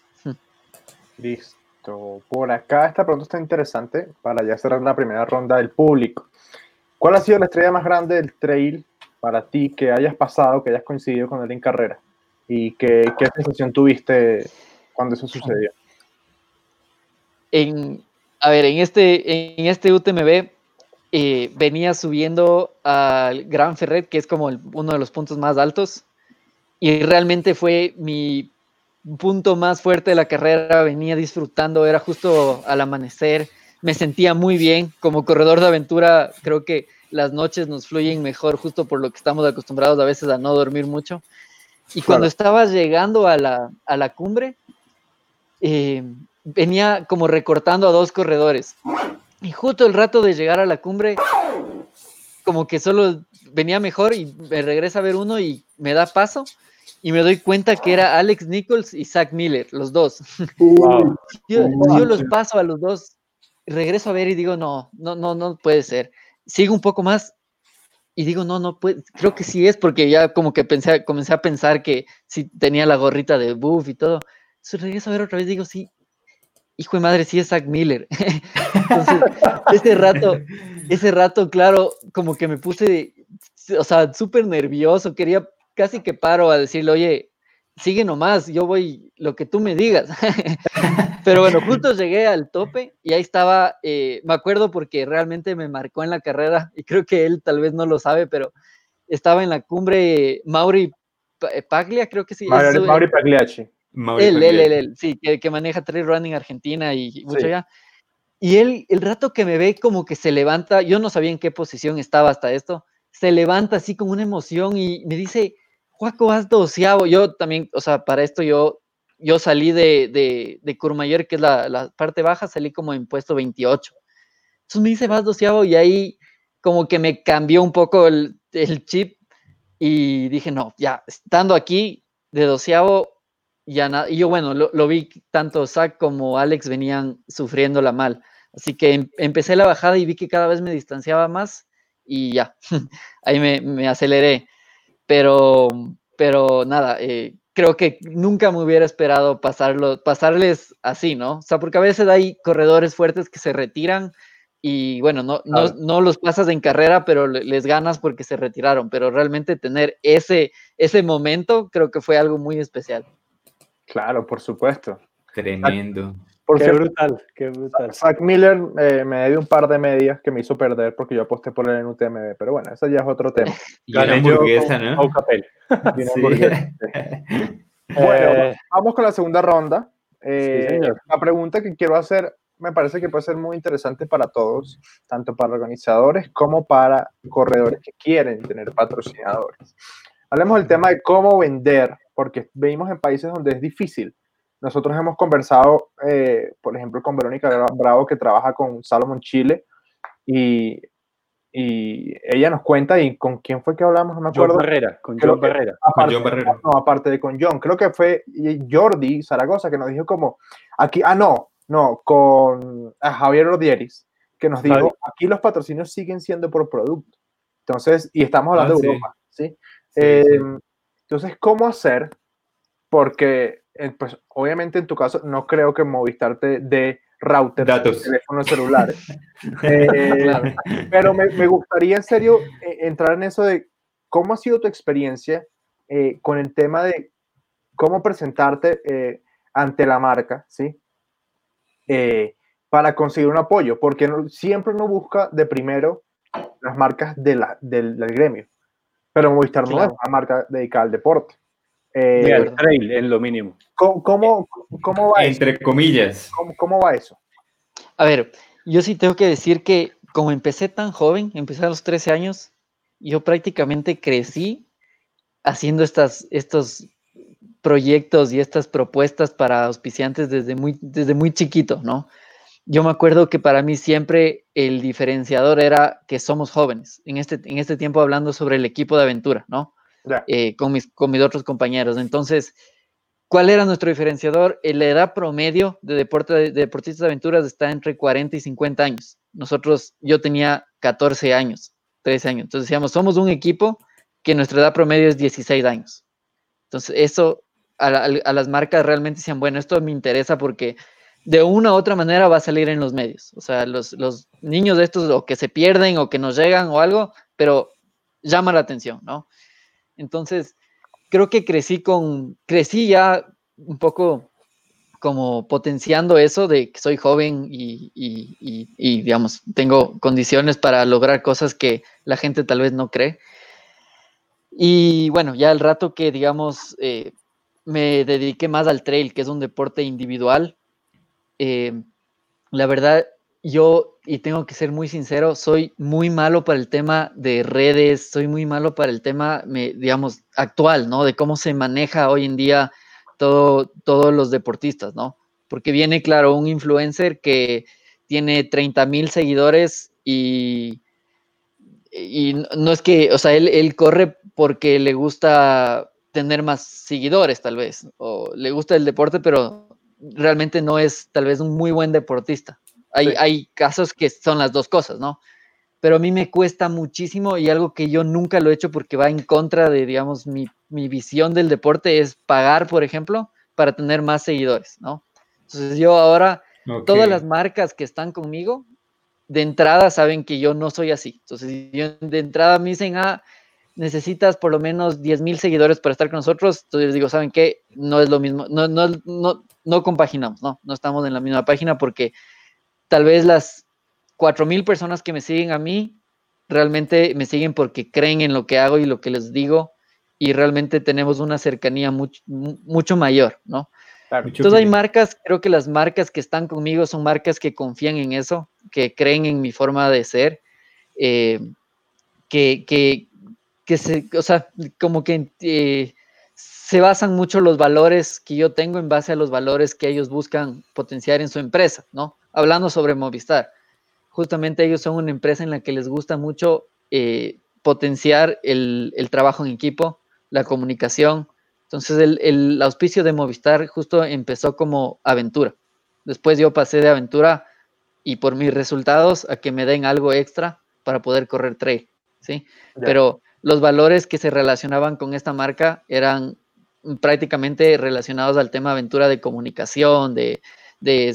Listo. Por acá esta pregunta está interesante para ya cerrar la primera ronda del público. ¿Cuál ha sido la estrella más grande del trail para ti que hayas pasado, que hayas coincidido con él en carrera? ¿Y qué, qué sensación tuviste cuando eso sucedió? En, a ver, en este, en este UTMB eh, venía subiendo al Gran Ferret, que es como uno de los puntos más altos, y realmente fue mi punto más fuerte de la carrera, venía disfrutando, era justo al amanecer, me sentía muy bien como corredor de aventura, creo que las noches nos fluyen mejor justo por lo que estamos acostumbrados a veces a no dormir mucho. Y cuando estaba llegando a la, a la cumbre, eh, venía como recortando a dos corredores. Y justo el rato de llegar a la cumbre, como que solo venía mejor y me regresa a ver uno y me da paso y me doy cuenta que era Alex Nichols y Zach Miller, los dos. yo, los paso a los dos, regreso a ver y digo, no, no, no, no puede ser. Sigo un poco más y digo, no, no puede, creo que sí es porque ya como que pensé, comencé a pensar que sí tenía la gorrita de buff y todo. Entonces regreso a ver otra vez digo, sí, hijo de madre, sí es Zach Miller. Entonces, ese rato, ese rato, claro, como que me puse, o sea, súper nervioso, quería casi que paro a decirle, oye, sigue nomás, yo voy lo que tú me digas. Pero bueno, justo llegué al tope y ahí estaba, eh, me acuerdo porque realmente me marcó en la carrera y creo que él tal vez no lo sabe, pero estaba en la cumbre Mauri Paglia, creo que sí. Mauri, Pagliacci. Él, él, él, él, sí, que, maneja Trail Running Argentina y mucho allá. Y él, el rato que me ve como que se levanta, yo no sabía en qué posición estaba hasta esto, se levanta así con una emoción y me dice, Juaco, has doceavo. Yo también, o sea, para esto yo, yo salí de, de, de Courmayeur, que es la, la, parte baja, salí como en puesto 28. Entonces me dice, vas doceavo, y ahí como que me cambió un poco el, el chip y dije, no, ya, estando aquí de doceavo, ya nada. Y yo, bueno, lo, lo, vi tanto Zach como Alex venían sufriéndola mal. Así que em, empecé la bajada y vi que cada vez me distanciaba más y ya, ahí me, me aceleré pero, pero nada, eh, creo que nunca me hubiera esperado pasarlo, pasarles así, ¿no? O sea, porque a veces hay corredores fuertes que se retiran y bueno, no, no, no, los pasas en carrera, pero les ganas porque se retiraron, pero realmente tener ese, ese momento creo que fue algo muy especial. Claro, por supuesto. Tremendo qué brutal, qué brutal. Zach Miller eh, me dio un par de medias que me hizo perder porque yo aposté por él en UTMB, pero bueno, eso ya es otro tema. y una hamburguesa, ¿no? O capel. bueno, eh, vamos con la segunda ronda. Eh, la pregunta que quiero hacer me parece que puede ser muy interesante para todos, tanto para organizadores como para corredores que quieren tener patrocinadores. Hablemos del tema de cómo vender, porque vivimos en países donde es difícil nosotros hemos conversado, eh, por ejemplo, con Verónica Bravo, que trabaja con Salomon Chile, y, y, ella nos cuenta, ¿y con quién fue que hablamos? No me acuerdo. John Barrera, con John Barrera. Aparte, John Barrera. No, aparte de con John, creo que fue Jordi Zaragoza que nos dijo como, aquí, ah, no, no, con Javier Rodieris, que nos dijo, aquí los patrocinios siguen siendo por producto. Entonces, y estamos hablando ah, de Europa, ¿sí? Eh, entonces, ¿cómo hacer? Porque pues obviamente en tu caso no creo que Movistar te dé router de teléfonos celulares. Eh, pero me, me, gustaría en serio eh, entrar en eso de cómo ha sido tu experiencia eh, con el tema de cómo presentarte ante la marca, ¿sí? para conseguir un apoyo, porque siempre uno busca de primero las marcas de la, del, del, gremio, pero Movistar no es una marca dedicada al deporte. Eh, trail, en lo mínimo. ¿Cómo, cómo, va Entre comillas. ¿Cómo, va eso? A ver, yo sí tengo que decir que como empecé tan joven, empecé a los 13 años, yo prácticamente crecí haciendo estas, estos proyectos y estas propuestas para auspiciantes desde muy, desde muy chiquito, ¿no? Yo me acuerdo que para mí siempre el diferenciador era que somos jóvenes, en este, en este tiempo hablando sobre el equipo de aventura, ¿no? Eh, con, mis, con mis otros compañeros. Entonces, ¿cuál era nuestro diferenciador? La edad promedio de, deporte, de deportistas de aventuras está entre 40 y 50 años. Nosotros, yo tenía 14 años, 13 años. Entonces decíamos, somos un equipo que nuestra edad promedio es 16 años. Entonces, eso a, a, las marcas realmente decían, bueno, esto me interesa porque de una u otra manera va a salir en los medios. O sea, los, los niños de estos o que se pierden o que nos llegan o algo, pero llama la atención, ¿no? Entonces, creo que crecí con, crecí ya un poco como potenciando eso de que soy joven y, y, digamos, tengo condiciones para lograr cosas que la gente tal vez no cree. Y bueno, ya el rato que, digamos, eh, me dediqué más al trail, que es un deporte individual, eh, la verdad, yo, y tengo que ser muy sincero, soy muy malo para el tema de redes, soy muy malo para el tema, digamos, actual, ¿no? De cómo se maneja hoy en día todo, todos los deportistas, ¿no? Porque viene, claro, un influencer que tiene 30 mil seguidores y, y no es que, o sea, él, él corre porque le gusta tener más seguidores, tal vez, o le gusta el deporte, pero realmente no es tal vez un muy buen deportista. Hay, hay casos que son las dos cosas, ¿no? Pero a mí me cuesta muchísimo y algo que yo nunca lo he hecho porque va en contra de, digamos, mi, mi visión del deporte es pagar, por ejemplo, para tener más seguidores, ¿no? Entonces yo ahora, todas las marcas que están conmigo, de entrada saben que yo no soy así. Entonces yo, de entrada me dicen, ah, necesitas por lo menos 10 mil seguidores para estar con nosotros. Entonces digo, ¿saben qué? No es lo mismo, no, no, no, no compaginamos, no, no estamos en la misma página porque tal vez las 4 mil personas que me siguen a mí realmente me siguen porque creen en lo que hago y lo que les digo y realmente tenemos una cercanía mucho, mucho mayor, ¿no? Entonces hay marcas, creo que las marcas que están conmigo son marcas que confían en eso, que creen en mi forma de ser, eh, que, que, que se, o sea, como que eh, se basan mucho los valores que yo tengo en base a los valores que ellos buscan potenciar en su empresa, ¿no? Hablando sobre Movistar, justamente ellos son una empresa en la que les gusta mucho eh, potenciar el, trabajo en equipo, la comunicación. Entonces el, el, auspicio de Movistar justo empezó como aventura. Después yo pasé de aventura y por mis resultados a que me den algo extra para poder correr trail, ¿sí? Pero los valores que se relacionaban con esta marca eran prácticamente relacionados al tema aventura de comunicación, de,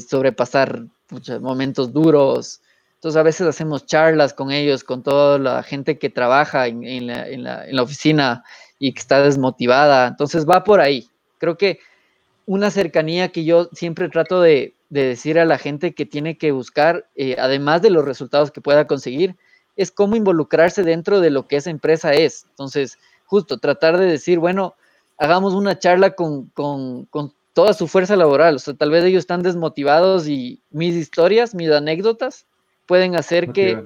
sobrepasar muchos momentos duros. Entonces a veces hacemos charlas con ellos, con toda la gente que trabaja en, la, oficina y que está desmotivada. Entonces va por ahí. Creo que una cercanía que yo siempre trato de, decir a la gente que tiene que buscar, eh, además de los resultados que pueda conseguir, es cómo involucrarse dentro de lo que esa empresa es. Entonces, justo tratar de decir, bueno, hagamos una charla con, toda su fuerza laboral. O sea, tal vez ellos están desmotivados y mis historias, mis anécdotas pueden hacer que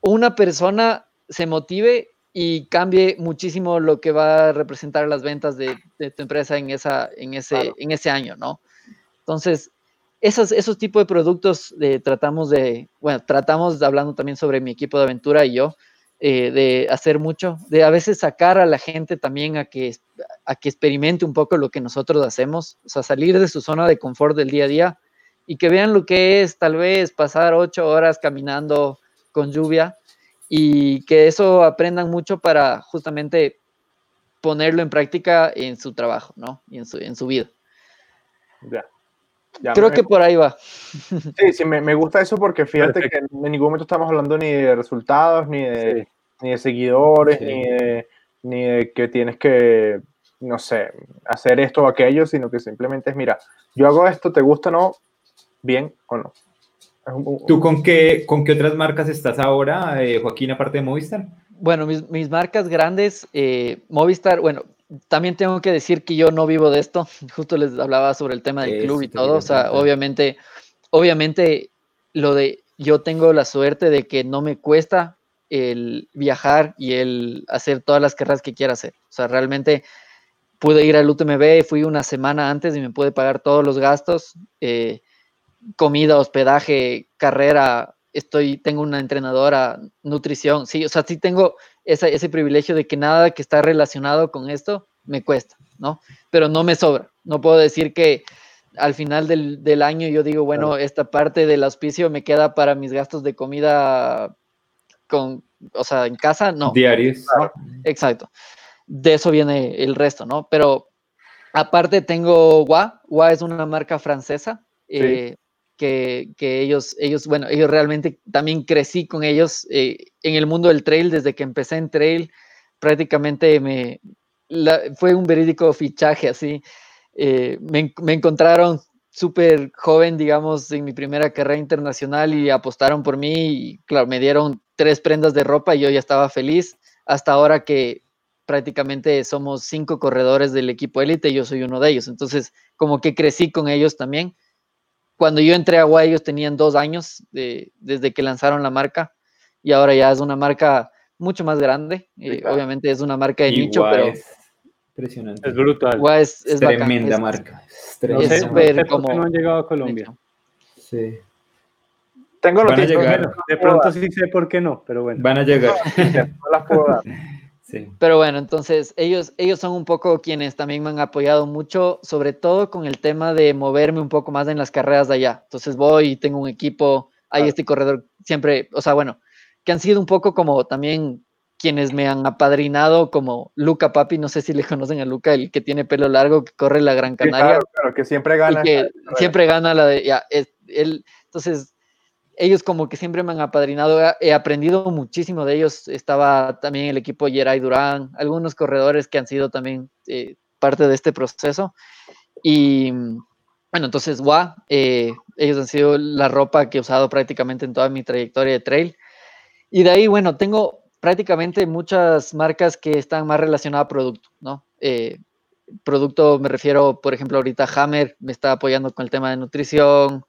una persona se motive y cambie muchísimo lo que va a representar las ventas de, tu empresa en, esa, en, ese, en ese año, ¿no? Entonces, esos, esos tipos de productos de, tratamos de, bueno, tratamos hablando también sobre mi equipo de aventura y yo, eh, de hacer mucho, de a veces sacar a la gente también a que, a que experimente un poco lo que nosotros hacemos, o sea, salir de su zona de confort del día a día y que vean lo que es tal vez pasar ocho horas caminando con lluvia y que eso aprendan mucho para justamente ponerlo en práctica en su trabajo, ¿no? Y en su, en su vida. Ya. Creo que por ahí va. Sí, sí, me, me gusta eso porque fíjate que en ningún momento estamos hablando ni de resultados, ni de, ni de seguidores, ni, de, ni de que tienes que, no sé, hacer esto o aquello, sino que simplemente es, mira, yo hago esto, ¿te gusta o no? Bien o no. ¿Tú con qué, con qué otras marcas estás ahora, eh, Joaquín, aparte de Movistar? Bueno, mis, mis marcas grandes, eh, Movistar, bueno, también tengo que decir que yo no vivo de esto. Justo les hablaba sobre el tema del club y todo. O sea, obviamente, obviamente, lo de yo tengo la suerte de que no me cuesta el viajar y el hacer todas las carreras que quiera hacer. O sea, realmente pude ir al UTMB, fui una semana antes y me pude pagar todos los gastos, eh, comida, hospedaje, carrera, estoy, tengo una entrenadora, nutrición, sí, o sea, sí tengo ese privilegio de que nada que está relacionado con esto me cuesta, ¿no? Pero no me sobra. No puedo decir que al final del, año yo digo, bueno, esta parte del auspicio me queda para mis gastos de comida con, o sea, en casa, no. Diarios. Exacto. De eso viene el resto, ¿no? Pero aparte tengo WA. WA es una marca francesa. Eh, que, ellos, ellos, bueno, ellos realmente también crecí con ellos eh, en el mundo del trail desde que empecé en trail. Prácticamente me fue un verídico fichaje así. Eh, me, encontraron súper joven, digamos, en mi primera carrera internacional y apostaron por mí y claro, me dieron tres prendas de ropa y yo ya estaba feliz hasta ahora que prácticamente somos cinco corredores del equipo élite y yo soy uno de ellos. Entonces, como que crecí con ellos también. Cuando yo entré a Guay, ellos tenían dos años desde que lanzaron la marca y ahora ya es una marca mucho más grande. Eh, obviamente es una marca de nicho, pero... Impresionante. Es brutal. Guay es, tremenda marca. Es, súper como... No han llegado a Colombia. Sí. Tengo Van a llegar. De pronto sí sé por qué no, pero bueno. Van a llegar. No las puedo dar. Sí. Pero bueno, entonces ellos, ellos son un poco quienes también me han apoyado mucho, sobre todo con el tema de moverme un poco más en las carreras de allá. Entonces voy y tengo un equipo, hay este corredor siempre, o sea, bueno, que han sido un poco como también quienes me han apadrinado, como Luca Papi, no sé si le conocen a Luca, el que tiene pelo largo, que corre la Gran Canaria. claro, claro, que siempre gana. y que siempre gana la de, ya, es- él, entonces ellos como que siempre me han apadrinado, he- aprendido muchísimo de ellos, estaba también el equipo Geray Durán, algunos corredores que han sido también eh, parte de este proceso. Y mm, bueno, entonces, guau, eh, ellos han sido la ropa que he usado prácticamente en toda mi trayectoria de trail. Y de ahí, bueno, tengo prácticamente muchas marcas que están más relacionadas a producto, ¿no? Eh, producto me refiero, por ejemplo, ahorita Hammer me está apoyando con el tema de nutrición,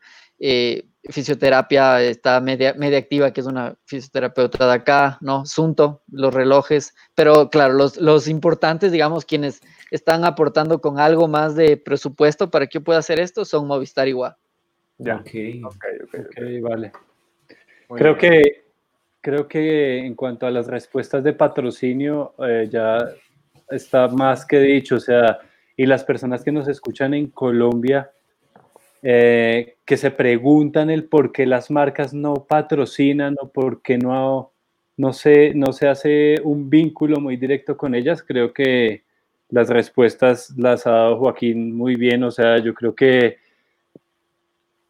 fisioterapia está media, media activa, que es una fisioterapeuta de acá, ¿no? Sunto, los relojes, pero claro, los, los importantes, digamos, quienes están aportando con algo más de presupuesto para que yo pueda hacer esto, son Movistar igual. Ya. Ok. Ok, ok, ok. Ok, vale. Muy Creo bien. que, creo que en cuanto a las respuestas de patrocinio, eh, ya está más que dicho. O sea, y las personas que nos escuchan en Colombia, eh, que se preguntan el por qué las marcas no patrocinan o por qué no, no, se, no se hace un vínculo muy directo con ellas, creo que las respuestas las ha dado Joaquín muy bien. O sea, yo creo que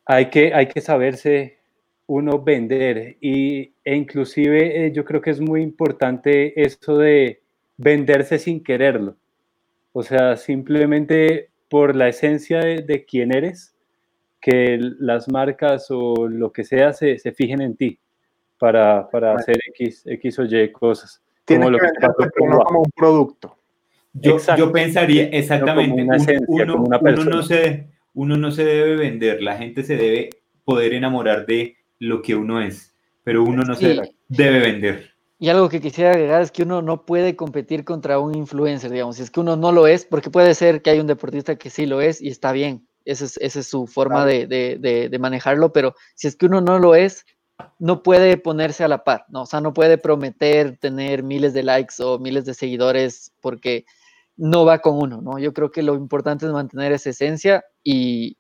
hay que, hay que saberse uno vender y, e inclusive eh, yo creo que es muy importante eso de venderse sin quererlo. O sea, simplemente por la esencia de, de quién eres, que las marcas o lo que sea se, se fijen en ti para, para hacer X, X o Y cosas. Tienes como lo que que pasó venderte con no Guau. como un producto. Yo, yo pensaría exactamente, como una un- esencia, uno, como una uno no se, uno no se debe vender, la gente se debe poder enamorar de lo que uno es, pero uno no se Sí. debe vender. Y algo que quisiera agregar es que uno no puede competir contra un influencer, digamos, si es que uno no lo es, porque puede ser que hay un deportista que sí lo es y está bien, esa es, esa es su forma Claro. de, de- de- de manejarlo, pero si es que uno no lo es, no puede ponerse a la par, ¿no? O sea, no puede prometer tener miles de likes o miles de seguidores porque no va con uno, ¿no? Yo creo que lo importante es mantener esa esencia y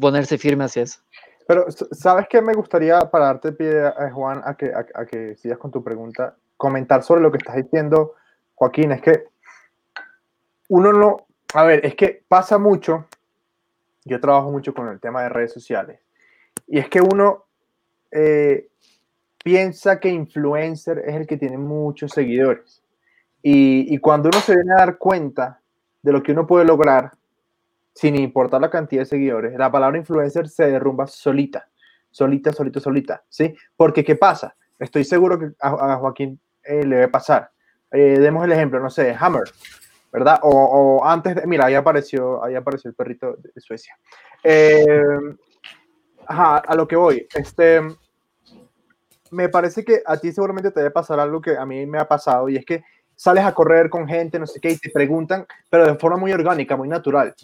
ponerse firme hacia eso. Pero, ¿sabes qué me gustaría, para darte pie, eh, Juan, a que, a, a que sigas con tu pregunta, comentar sobre lo que estás diciendo, Joaquín? Es que uno no, a ver, es que pasa mucho, yo trabajo mucho con el tema de redes sociales, y es que uno eh, piensa que influencer es el que tiene muchos seguidores. Y, cuando uno se viene a dar cuenta de lo que uno puede lograr, sin importar la cantidad de seguidores, la palabra influencer se derrumba solita, solita, solita, solita, ¿sí? Porque ¿qué pasa? Estoy seguro que a, a Joaquín eh, le va a pasar. Eh, demos el ejemplo, no sé, Hammer, ¿verdad? O, o antes, de, mira, ahí apareció, ahí apareció el perrito de Suecia. Eh, ajá, a lo que voy, este, me parece que a ti seguramente te debe pasar algo que a mí me ha pasado y es que sales a correr con gente, no sé qué, y te preguntan, pero de forma muy orgánica, muy natural.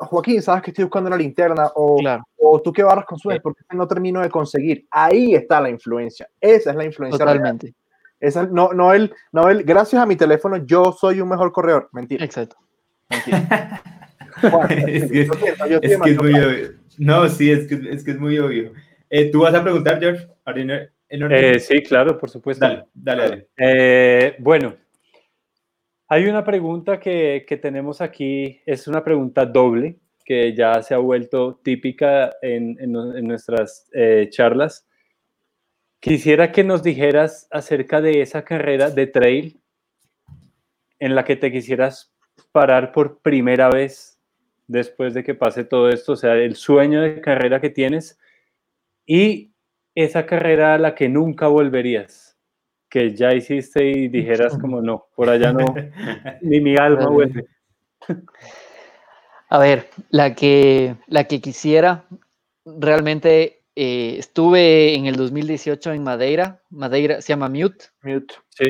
Joaquín, sabes que estoy buscando una linterna o, Claro. o tú qué barras con sueños porque no termino de conseguir. Ahí está la influencia. Esa es la influencia. real. Esa, no, no, el, no el, gracias a mi teléfono yo soy un mejor corredor. Mentira. Exacto. Juan, Es que- yo siento, yo estoy Es que es demasiado muy claro. obvio. No, sí, es que es, que es muy obvio. Eh, ¿Tú vas a preguntar, George? Eh, sí, claro, por supuesto. dale, dale, dale. Eh, bueno, hay una pregunta que, que tenemos aquí, es una pregunta doble, que ya se ha vuelto típica en, en nu- en nuestras eh, charlas. Quisiera que nos dijeras acerca de esa carrera de trail en la que te quisieras parar por primera vez después de que pase todo esto, o sea, el sueño de carrera que tienes y esa carrera a la que nunca volverías, que ya hiciste y dijeras como no, por allá no, ni mi alma vuelve. A ver, la que, la que quisiera, realmente eh, estuve en el 2018 en Madeira, Madeira se llama Mute. Mute, sí.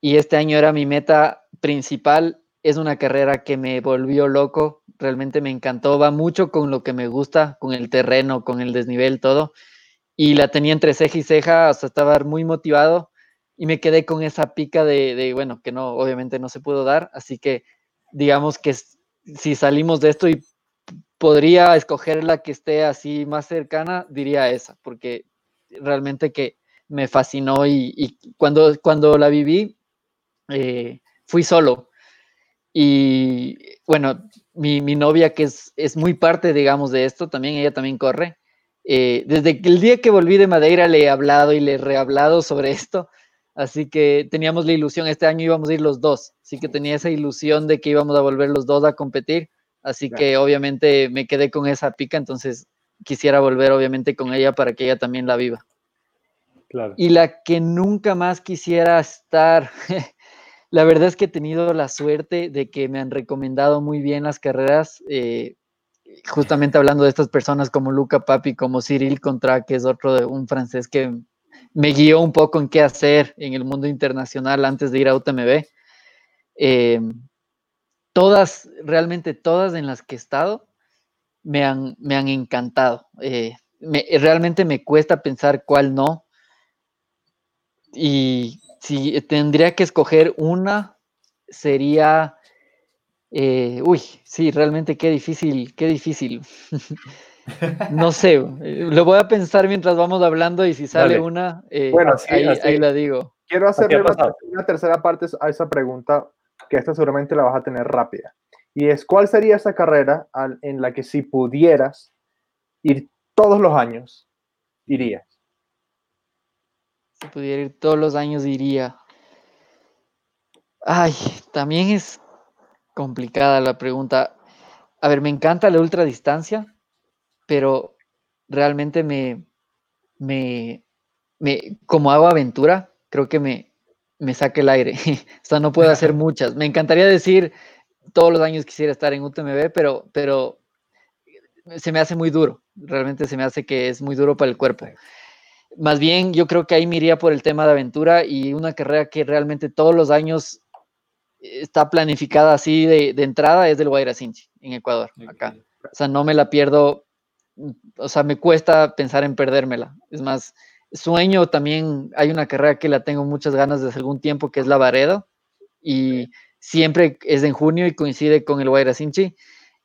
Y este año era mi meta principal, es una carrera que me volvió loco, realmente me encantó, va mucho con lo que me gusta, con el terreno, con el desnivel, todo. Y la tenía entre ceja y ceja, hasta estaba muy motivado y me quedé con esa pica de, de, bueno, que no, obviamente no se pudo dar, así que digamos que si salimos de esto y podría escoger la que esté así más cercana, diría esa, porque realmente que me fascinó y, cuando, cuando la viví, eh, fui solo. Y bueno, mi, novia, que es, es, muy parte, digamos, de esto, también ella también corre. Eh, desde el día que volví de Madeira le he hablado y le he rehablado sobre esto, así que teníamos la ilusión, este año íbamos a ir los dos, así que tenía esa ilusión de que íbamos a volver los dos a competir, así que obviamente me quedé con esa pica, entonces quisiera volver obviamente con ella para que ella también la viva. Claro. Y la que nunca más quisiera estar, La verdad es que he tenido la suerte de que me han recomendado muy bien las carreras, eh, justamente hablando de estas personas como Luca Papi, como Cyril Contra, que es otro de un francés que me guió un poco en qué hacer en el mundo internacional antes de ir a UTMB. Eh, todas, realmente todas en las que he estado, me han, me han encantado. Eh, realmente me cuesta pensar cuál no. Y si tendría que escoger una, sería. Eh, uy, sí, realmente qué difícil, qué difícil. no sé, eh, lo voy a pensar mientras vamos hablando y si sale una, eh, bueno, ahí, la digo. Quiero hacerle una, tercera parte a esa pregunta, que esta seguramente la vas a tener rápida. Y es, ¿cuál sería esa carrera en la que si pudieras ir todos los años, irías? Si pudiera ir todos los años, iría. Ay, también es complicada la pregunta. A ver, me encanta la ultradistancia, pero realmente me, me, me, como hago aventura, creo que me, me saque el aire. o sea, no puedo hacer muchas. Me encantaría decir todos los años quisiera estar en UTMB, pero, pero se me hace muy duro. Realmente se me hace que es muy duro para el cuerpo. Más bien, yo creo que ahí me iría por el tema de aventura y una carrera que realmente todos los años está planificada así de, entrada es del Guairacinchi, en Ecuador, acá. O sea, no me la pierdo, o sea, me cuesta pensar en perdérmela. Es más, sueño también, hay una carrera que la tengo muchas ganas desde algún tiempo, que es la Varedo, y siempre es en junio y coincide con el Guairacinchi.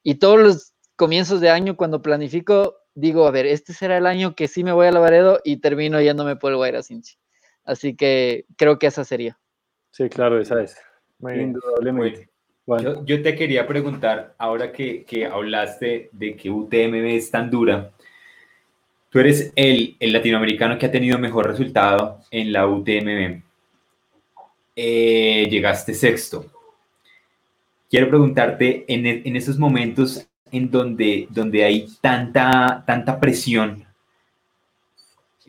Y todos los comienzos de año, cuando planifico, digo, a ver, este será el año que sí me voy a Lavaredo y termino yéndome por el Guaira Así que creo que esa sería. Sí, claro, esa es. Indudablemente. Bueno. Yo, te quería preguntar, ahora que, que, hablaste de que UTMB es tan dura, tú eres el, el latinoamericano que ha tenido mejor resultado en la UTMB. Eh, llegaste sexto. Quiero preguntarte, en, en esos momentos en donde, donde hay tanta, tanta presión,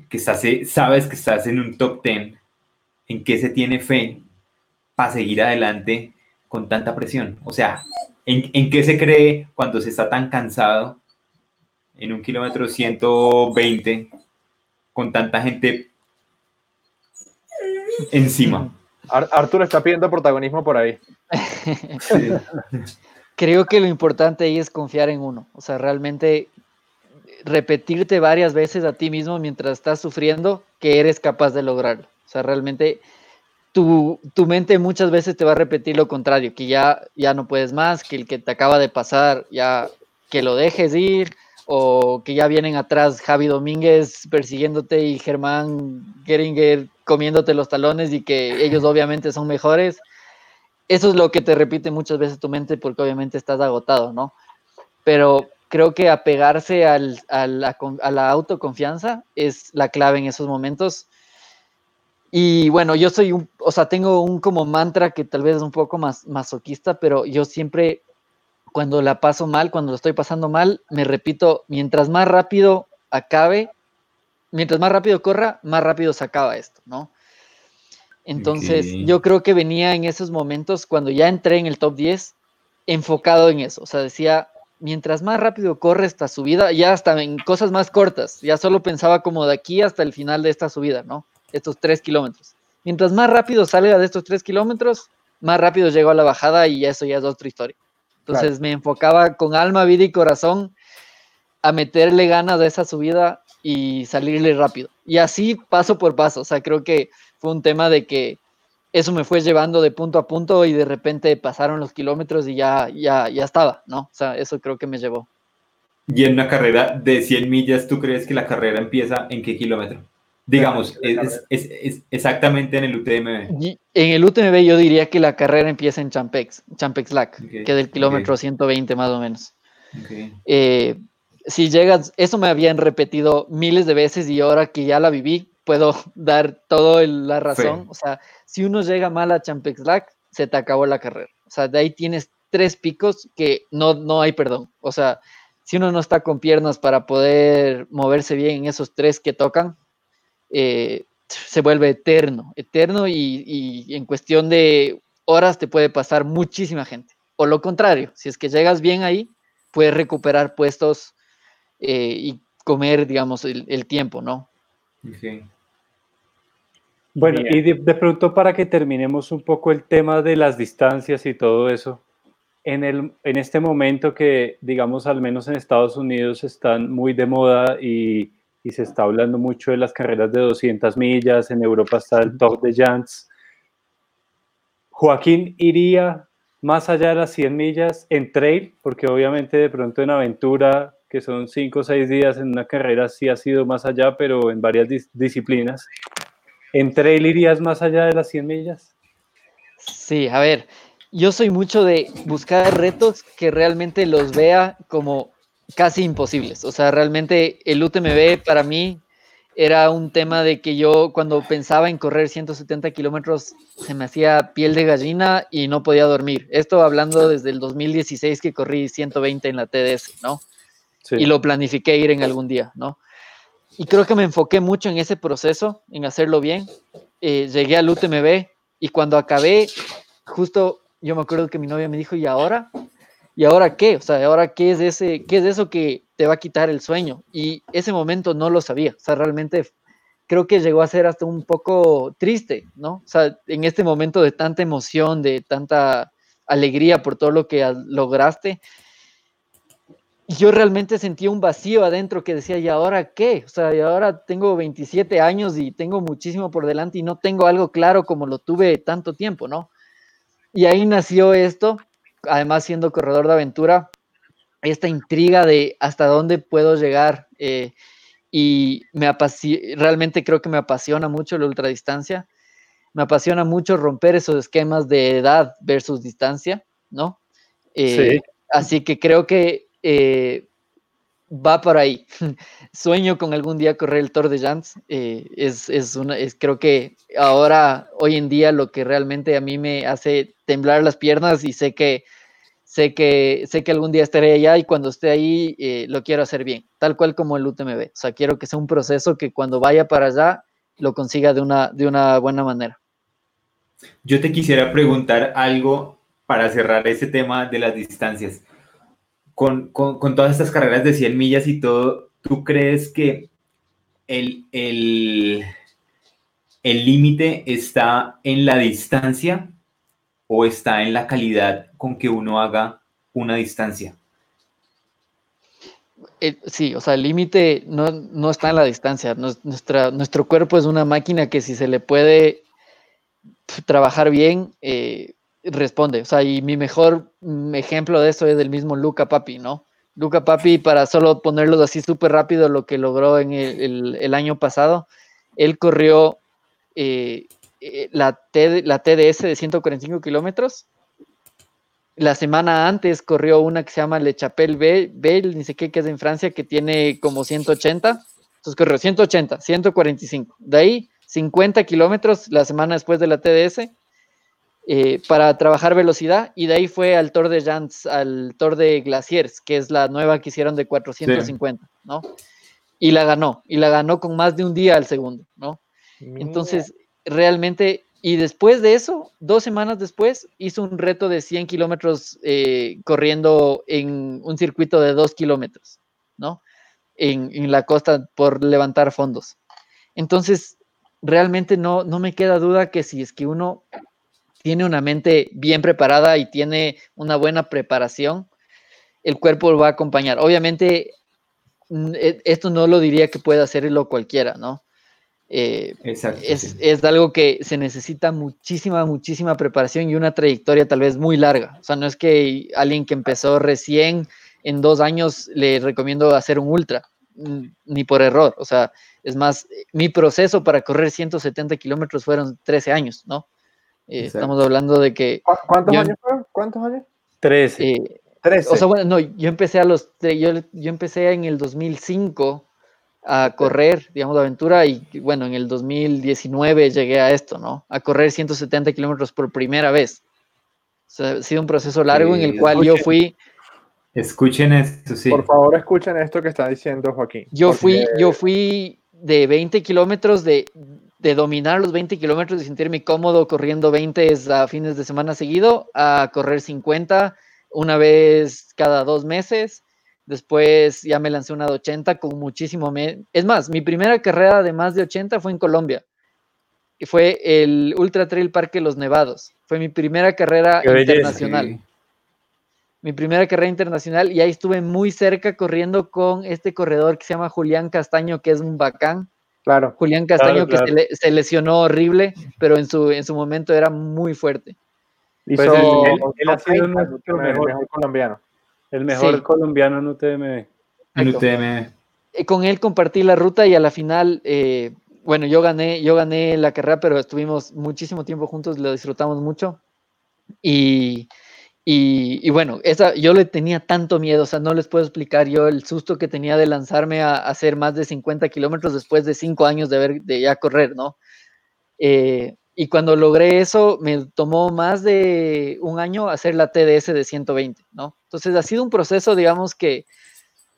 que estás, sabes que estás en un top 10, en qué se tiene fe para seguir adelante con tanta presión. O sea, ¿en, en qué se cree cuando se está tan cansado en un kilómetro 120 con tanta gente encima? Arturo está pidiendo protagonismo por ahí. Sí. creo que lo importante ahí es confiar en uno. O sea, realmente repetirte varias veces a ti mismo mientras estás sufriendo que eres capaz de lograrlo. O sea, realmente tu, tu, mente muchas veces te va a repetir lo contrario, que ya, ya no puedes más, que el que te acaba de pasar ya que lo dejes ir, o que ya vienen atrás Javi Domínguez persiguiéndote y Germán Geringer comiéndote los talones y que ellos obviamente son mejores eso es lo que te repite muchas veces tu mente porque obviamente estás agotado, ¿no? Pero creo que apegarse al, a, la, autoconfianza es la clave en esos momentos. Y bueno, yo soy un, o sea, tengo un como mantra que tal vez es un poco más masoquista, pero yo siempre cuando la paso mal, cuando lo estoy pasando mal, me repito, mientras más rápido acabe, mientras más rápido corra, más rápido se acaba esto, ¿no? Entonces, yo creo que venía en esos momentos, cuando ya entré en el top 10, enfocado en eso. O sea, decía, mientras más rápido corre esta subida, ya hasta en cosas más cortas, ya solo pensaba como de aquí hasta el final de esta subida, ¿no? Estos tres kilómetros. Mientras más rápido salga de estos tres kilómetros, más rápido llego a la bajada y eso ya es otra historia. Entonces me enfocaba con alma, vida y corazón a meterle ganas a esa subida y salirle rápido. Y así paso por paso. O sea, creo que fue un tema de que eso me fue llevando de punto a punto y de repente pasaron los kilómetros y ya, ya, ya estaba, ¿no? O sea, eso creo que me llevó. Y en una carrera de 100 millas, ¿tú crees que la carrera empieza en qué kilómetro? Digamos, es, es, exactamente en el UTMB. en el UTMB yo diría que la carrera empieza en Champex, Champex Lac, que es del kilómetro 120 más o menos. Eh, si llegas, eso me habían repetido miles de veces y ahora que ya la viví, puedo dar toda la razón. O sea, si uno llega mal a Champex Lac, se te acabó la carrera. O sea, de ahí tienes tres picos que no, no hay perdón. O sea, si uno no está con piernas para poder moverse bien en esos tres que tocan, eh, se vuelve eterno, eterno y, en cuestión de horas te puede pasar muchísima gente. O lo contrario, si es que llegas bien ahí, puedes recuperar puestos eh, y comer, digamos, el, tiempo, ¿no? Bueno, y de, pronto para que terminemos un poco el tema de las distancias y todo eso, en, el, en este momento que, digamos, al menos en Estados Unidos están muy de moda y, y se está hablando mucho de las carreras de 200 millas, en Europa está el Tour de Jans. Joaquín iría más allá de las 100 millas en trail, porque obviamente de pronto en aventura, que son 5 o 6 días en una carrera, sí ha sido más allá, pero en varias disciplinas. ¿En trail irías más allá de las 100 millas? Sí, a ver, yo soy mucho de buscar retos que realmente los vea como casi imposibles. O sea, realmente el UTMB para mí era un tema de que yo cuando pensaba en correr 170 kilómetros se me hacía piel de gallina y no podía dormir. Esto hablando desde el 2016 que corrí 120 en la TDS, ¿no? Y lo planifiqué ir en algún día, ¿no? Y creo que me enfoqué mucho en ese proceso, en hacerlo bien. Eh, llegué al UTMB y cuando acabé, justo yo me acuerdo que mi novia me dijo, ¿y ahora? ¿Y ahora qué? O sea, ¿ahora qué es, ese, qué es eso que te va a quitar el sueño? Y ese momento no lo sabía. O sea, realmente creo que llegó a ser hasta un poco triste, ¿no? O sea, en este momento de tanta emoción, de tanta alegría por todo lo que lograste, yo realmente sentía un vacío adentro que decía, ¿y ahora qué? O sea, y ahora tengo 27 años y tengo muchísimo por delante y no tengo algo claro como lo tuve tanto tiempo, ¿no? Y ahí nació esto, además siendo corredor de aventura, esta intriga de hasta dónde puedo llegar. Eh, y me realmente creo que me apasiona mucho la ultradistancia. Me apasiona mucho romper esos esquemas de edad versus distancia, ¿no? Eh, sí. Así que creo que eh, va por ahí. Sueño con algún día correr el Tour de Jans. Eh, es, es, una, es, creo que ahora, hoy en día, lo que realmente a mí me hace temblar las piernas y sé que sé que sé que algún día estaré allá y cuando esté ahí eh, lo quiero hacer bien, tal cual como el UTMB. O sea, quiero que sea un proceso que cuando vaya para allá lo consiga de una, de una buena manera. Yo te quisiera preguntar algo para cerrar ese tema de las distancias con, todas estas carreras de 100 millas y todo, ¿tú crees que el límite está en la distancia o está en la calidad con que uno haga una distancia? Eh, sí, o sea, el límite no, está en la distancia. Nuestra, nuestro cuerpo es una máquina que si se le puede trabajar bien, eh, responde. O sea, y mi mejor mm, ejemplo de eso es el mismo Luca Papi, ¿no? Luca Papi, para solo ponerlo así súper rápido, lo que logró en el, año pasado, él corrió eh, eh, la, la TDS de 145 kilómetros. La semana antes corrió una que se llama Le Chapelle Belle, ni sé qué, que es en Francia, que tiene como 180. Entonces corrió 180, 145. De ahí 50 kilómetros la semana después de la TDS eh, para trabajar velocidad y de ahí fue al Tour de Jans, al Tour de Glaciers, que es la nueva que hicieron de 450, ¿no? Y la ganó, y la ganó con más de un día al segundo, ¿no? Entonces, realmente, y después de eso, dos semanas después, hizo un reto de 100 kilómetros eh, corriendo en un circuito de 2 kilómetros, ¿no? En, la costa por levantar fondos. Entonces, realmente no, no me queda duda que si es que uno tiene una mente bien preparada y tiene una buena preparación, el cuerpo lo va a acompañar. Obviamente, e, esto no lo diría que pueda hacerlo cualquiera, ¿no? Eh, es, es, algo que se necesita muchísima, muchísima preparación y una trayectoria tal vez muy larga. O sea, no es que alguien que empezó recién en dos años le recomiendo hacer un ultra, ni por error. O sea, es más, mi proceso para correr 170 kilómetros fueron 13 años, ¿no? Eh, estamos hablando de que... ¿Cuántos años fueron? ¿Cuántos años? 13. Eh, o sea, bueno, no, yo empecé a los... Yo, yo empecé en el 2005 a correr, digamos, de aventura y bueno, en el 2019 llegué a esto, ¿no? A correr 170 kilómetros por primera vez. O sea, ha sido un proceso largo en el cual yo fui... Escuchen esto, sí. Por favor, escuchen esto que está diciendo Joaquín. Yo fui, yo fui de 20 kilómetros de, de dominar los 20 kilómetros y sentirme cómodo corriendo 20 a fines de semana seguido a correr 50 una vez cada dos meses. Después ya me lancé una de 80 con muchísimo... Es más, mi primera carrera de más de 80 fue en Colombia. Y fue el Ultra Trail Parque Los Nevados. Fue mi primera carrera internacional. Mi primera carrera internacional y ahí estuve muy cerca corriendo con este corredor que se llama Julián Castaño, que es un bacán Claro. Julián Castaño, que Se, lesionó horrible, pero en su, en su momento era muy fuerte. Pues él, ha sido nuestro mejor, colombiano. El mejor colombiano en UTMB. En UTMB. Eh, con él compartí la ruta y a la final, eh, bueno, yo gané, yo gané la carrera, pero estuvimos muchísimo tiempo juntos, lo disfrutamos mucho. Y, y, bueno, esa, yo le tenía tanto miedo, o sea, no les puedo explicar yo el susto que tenía de lanzarme a, hacer más de 50 kilómetros después de cinco años de, ver, de ya correr, ¿no? Eh, y cuando logré eso, me tomó más de un año hacer la TDS de 120, ¿no? Entonces ha sido un proceso, digamos, que,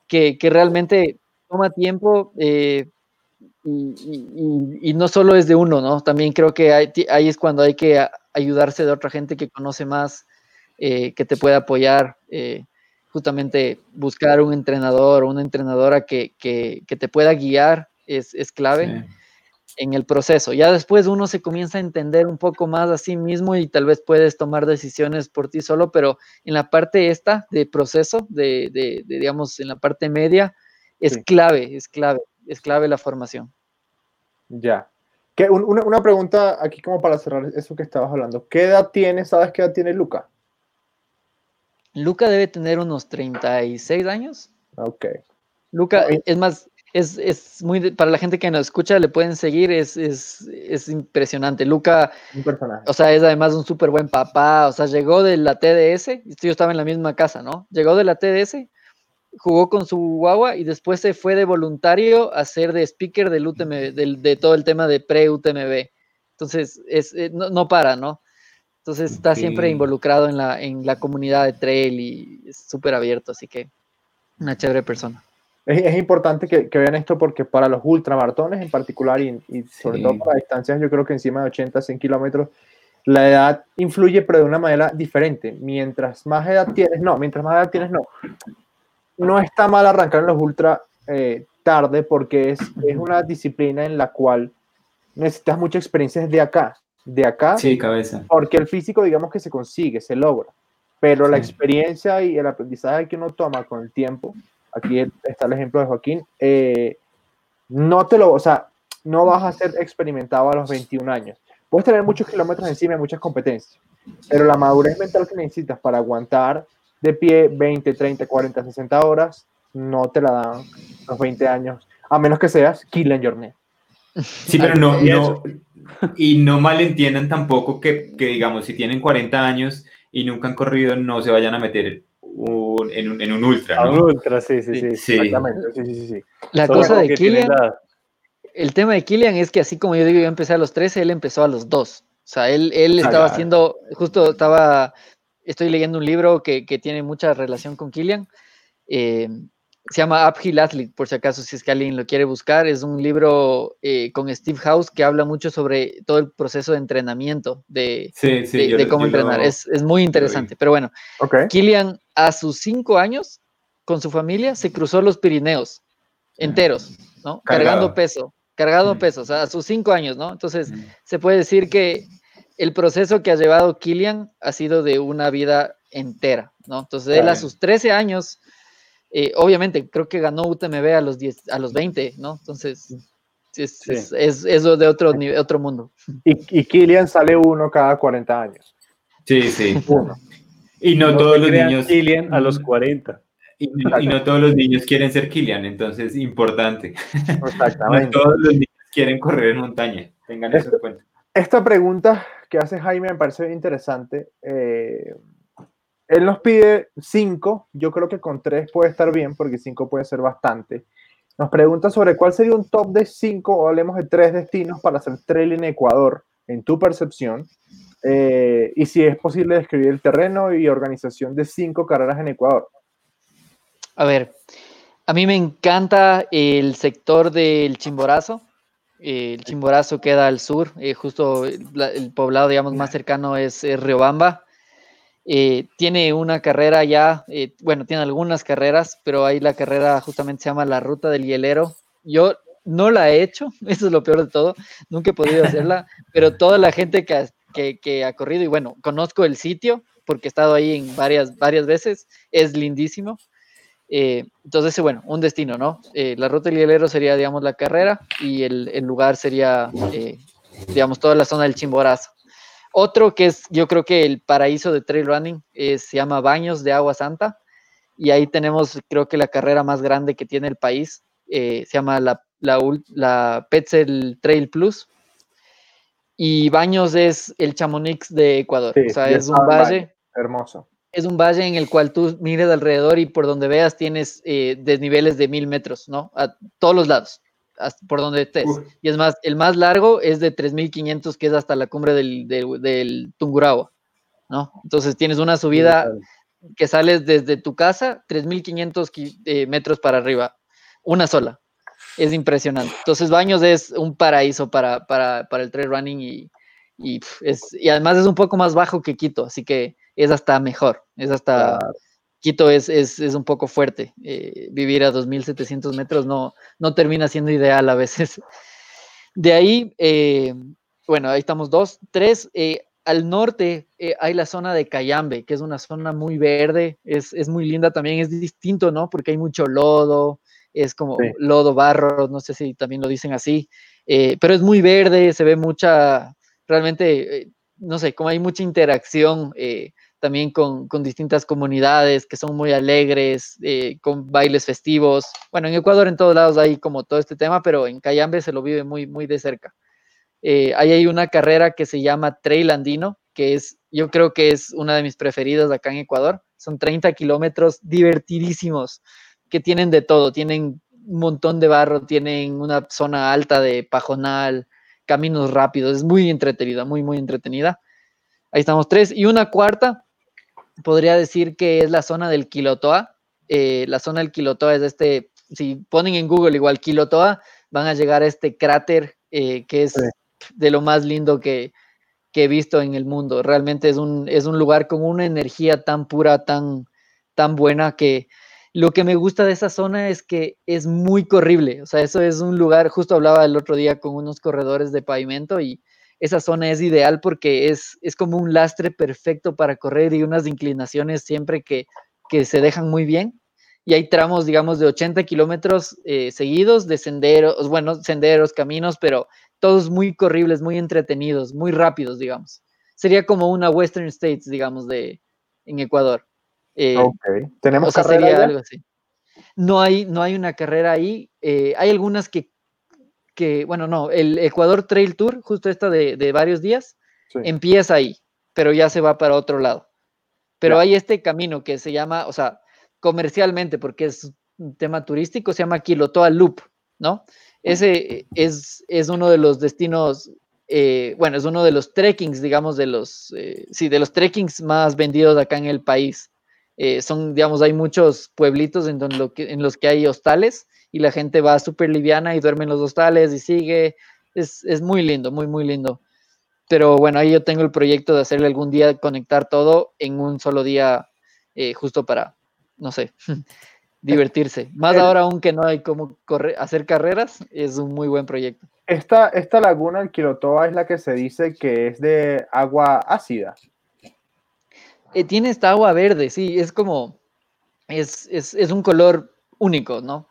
que, realmente toma tiempo eh, y, no solo es de uno, ¿no? También creo que ahí es cuando hay que ayudarse de otra gente que conoce más eh, que te pueda apoyar, eh, justamente buscar un entrenador o una entrenadora que, te pueda guiar es, clave en el proceso. Ya después uno se comienza a entender un poco más a sí mismo y tal vez puedes tomar decisiones por ti solo, pero en la parte esta de proceso, de, digamos, en la parte media, es clave, es clave, es clave la formación. Ya. Que una, una, pregunta aquí como para cerrar eso que estabas hablando. ¿Qué edad tiene, sabes qué edad tiene Luca? Luca debe tener unos 36 años. Ok. Luca, es más, es, muy, para la gente que nos escucha, le pueden seguir, es, es, impresionante. Luca, o sea, es además un súper buen papá, o sea, llegó de la TDS, yo estaba en la misma casa, ¿no? Llegó de la TDS, jugó con su guagua y después se fue de voluntario a ser de speaker del UTMB, de todo el tema de pre-UTMB. Entonces, es, eh, no, no para, ¿no? Entonces está siempre involucrado en la, en la comunidad de trail y es súper abierto, así que una chévere persona. Es, importante que, vean esto porque para los ultramaratones en particular y, sobre todo para distancias, yo creo que encima de 80, 100 kilómetros, la edad influye pero de una manera diferente. Mientras más edad tienes, no, mientras más edad tienes, no. No está mal arrancar en los ultra eh, tarde porque es, es una disciplina en la cual necesitas mucha experiencia desde acá de acá. Sí, cabeza. Porque el físico, digamos que se consigue, se logra. Pero la experiencia y el aprendizaje que uno toma con el tiempo, aquí está el ejemplo de Joaquín, eh, no te lo, o sea, no vas a ser experimentado a los 21 años. Puedes tener muchos kilómetros encima y muchas competencias, pero la madurez mental que necesitas para aguantar de pie 20, 30, 40, 60 horas, no te la dan los 20 años, a menos que seas Killian Jornet. Sí, pero no, no, y no malentiendan tampoco que, que, digamos, si tienen 40 años y nunca han corrido, no se vayan a meter en, un, en, un, ultra. ¿no? Un ultra, sí, sí, sí. sí. Exactamente, sí, sí, sí. La cosa de Killian, el tema de Killian es que así como yo digo, yo empecé a los 13, él empezó a los 2. O sea, él, él estaba haciendo, justo estaba, estoy leyendo un libro que, que tiene mucha relación con Killian. Eh, se llama Uphill Athlete, por si acaso, si es que alguien lo quiere buscar. Es un libro eh, con Steve House que habla mucho sobre todo el proceso de entrenamiento, de, de, cómo entrenar. es, es, muy interesante. Pero bueno, okay. Killian a sus cinco años, con su familia, se cruzó los Pirineos enteros, ¿no? Cargando peso, cargado mm. peso, o sea, a sus cinco años, ¿no? Entonces, mm. se puede decir que el proceso que ha llevado Killian ha sido de una vida entera, ¿no? Entonces, él a sus 13 años eh, obviamente, creo que ganó UTMB a los, 10, a los 20, ¿no? Entonces, es, es, de otro, otro mundo. Y, y Killian sale uno cada 40 años. Sí, sí. Y no, todos los niños. Killian a los 40. Y, no todos los niños quieren ser Killian, entonces, importante. Exactamente. no todos los niños quieren correr en montaña. Tengan eso en cuenta. Esta pregunta que hace Jaime me parece interesante. Eh, él nos pide cinco, yo creo que con tres puede estar bien, porque cinco puede ser bastante. Nos pregunta sobre cuál sería un top de cinco, o hablemos de tres destinos para hacer trail en Ecuador, en tu percepción, eh, y si es posible describir el terreno y organización de cinco carreras en Ecuador. A ver, a mí me encanta el sector del Chimborazo. El Chimborazo queda al sur, eh, justo el, poblado, digamos, más cercano es Riobamba. Eh, tiene una carrera ya, eh, bueno, tiene algunas carreras, pero ahí la carrera justamente se llama la Ruta del Hielero. Yo no la he hecho, eso es lo peor de todo, nunca he podido hacerla, pero toda la gente que, que, ha corrido, y bueno, conozco el sitio porque he estado ahí en varias, varias veces, es lindísimo. Eh, entonces, bueno, un destino, ¿no? la Ruta del Hielero sería, digamos, la carrera y el, el lugar sería, digamos, toda la zona del Chimborazo. Otro que es, yo creo que el paraíso de trail running eh, se llama Baños de Agua Santa. Y ahí tenemos, creo que la carrera más grande que tiene el país. Eh, se llama la, la, Petzel Trail Plus. Y Baños es el Chamonix de Ecuador. o sea, es un valle. Hermoso. Es un valle en el cual tú mires alrededor y por donde veas tienes eh, desniveles de mil metros, ¿no? A todos los lados por donde estés. Y es más, el más largo es de 3.500, que es hasta la cumbre del, del, Tungurahua, ¿no? Entonces tienes una subida que sales desde tu casa, 3.500 eh, metros para arriba, una sola. Es impresionante. Entonces Baños es un paraíso para, para, para el trail running y, y, es, y además es un poco más bajo que Quito, así que es hasta mejor, es hasta... Quito es, es, es un poco fuerte. Eh, vivir a 2.700 metros no, no termina siendo ideal a veces. De ahí, eh, bueno, ahí estamos dos. Tres, eh, al norte hay la zona de Cayambe, que es una zona muy verde, es, es, muy linda también, es distinto, ¿no? Porque hay mucho lodo, es como lodo, barro, no sé si también lo dicen así, pero es muy verde, se ve mucha, realmente, no sé, como hay mucha interacción también con, distintas comunidades que son muy alegres, eh, con bailes festivos. Bueno, en Ecuador en todos lados hay como todo este tema, pero en Cayambe se lo vive muy, muy de cerca. Eh, ahí hay una carrera que se llama Trail Andino, que es, yo creo que es una de mis preferidas acá en Ecuador. Son 30 kilómetros divertidísimos, que tienen de todo, tienen un montón de barro, tienen una zona alta de pajonal, caminos rápidos, es muy entretenida, muy, muy entretenida. Ahí estamos tres. Y una cuarta, podría decir que es la zona del Quilotoa. Eh, la zona del Quilotoa es este, si ponen en Google igual Quilotoa, van a llegar a este cráter eh, que es de lo más lindo que, he visto en el mundo. Realmente es un, es un lugar con una energía tan pura, tan, tan buena que lo que me gusta de esa zona es que es muy corrible. O sea, eso es un lugar, justo hablaba el otro día con unos corredores de pavimento y esa zona es ideal porque es, es como un lastre perfecto para correr y unas inclinaciones siempre que, se dejan muy bien. Y hay tramos, digamos, de 80 kilómetros eh, seguidos de senderos, bueno, senderos, caminos, pero todos muy corribles, muy entretenidos, muy rápidos, digamos. Sería como una Western States, digamos, de, en Ecuador. Eh, ok. ¿Tenemos carrera algo así. No hay, no hay una carrera ahí. Eh, hay algunas que bueno, no, el Ecuador Trail Tour, justo esta de, varios días, empieza ahí, pero ya se va para otro lado. Pero hay este camino que se llama, o sea, comercialmente, porque es un tema turístico, se llama Quilotoa Loop, ¿no? Ese es, es uno de los destinos eh, bueno, es uno de los trekkings, digamos, de los, eh, sí, de los trekkings más vendidos acá en el país. Eh, son, digamos, hay muchos pueblitos en, donde en los que hay hostales y la gente va súper liviana y duerme en los hostales y sigue. Es, es, muy lindo, muy, muy lindo. Pero bueno, ahí yo tengo el proyecto de hacerle algún día conectar todo en un solo día, justo para, no sé, divertirse. Más ahora aún que no hay como correr, hacer carreras, es un muy buen proyecto. Esta, esta laguna, el Quilotoa, es la que se dice que es de agua ácida. Eh, tiene esta agua verde, sí, es como, es, es, es un color único, ¿no?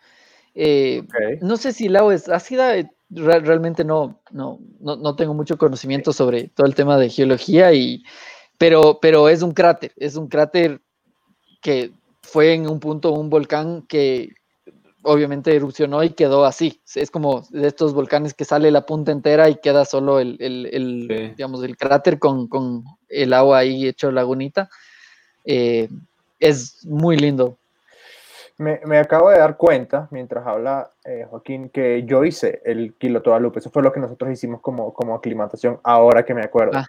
Eh, no sé si el agua es ácida, eh, realmente no, no, no, no, tengo mucho conocimiento sobre todo el tema de geología, y, pero, pero es un cráter, es un cráter que fue en un punto un volcán que obviamente erupcionó y quedó así. Es como de estos volcanes que sale la punta entera y queda solo el, el, digamos, el cráter con, con, el agua ahí hecho lagunita. Eh, es muy lindo. Me, me, acabo de dar cuenta, mientras habla eh, Joaquín, que yo hice el Kilo Lupe. Eso fue lo que nosotros hicimos como, como aclimatación, ahora que me acuerdo. Ah,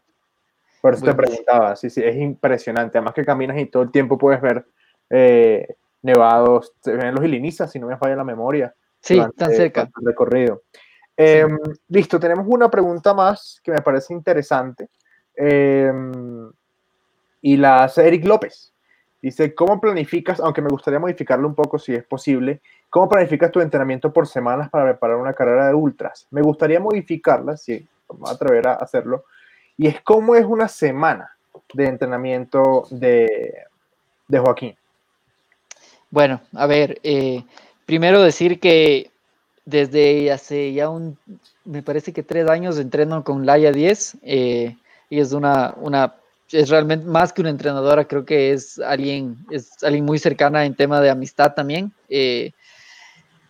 Por eso te preguntaba, sí, sí, es impresionante. Además que caminas y todo el tiempo puedes ver eh, nevados, se ven los ilinizas, si no me falla la memoria. Sí, tan cerca. El recorrido. Em, listo, tenemos una pregunta más que me parece interesante. Em, y la hace Eric López. Dice, ¿cómo planificas, aunque me gustaría modificarlo un poco si es posible, cómo planificas tu entrenamiento por semanas para preparar una carrera de ultras? Me gustaría modificarla, si me atrever a hacerlo, y es cómo es una semana de entrenamiento de, de Joaquín. Bueno, a ver, eh, primero decir que desde hace ya un, me parece que tres años entreno con Laia 10 eh, y es una, una, es realmente más que una entrenadora, creo que es alguien, es alguien muy cercana en tema de amistad también. Eh,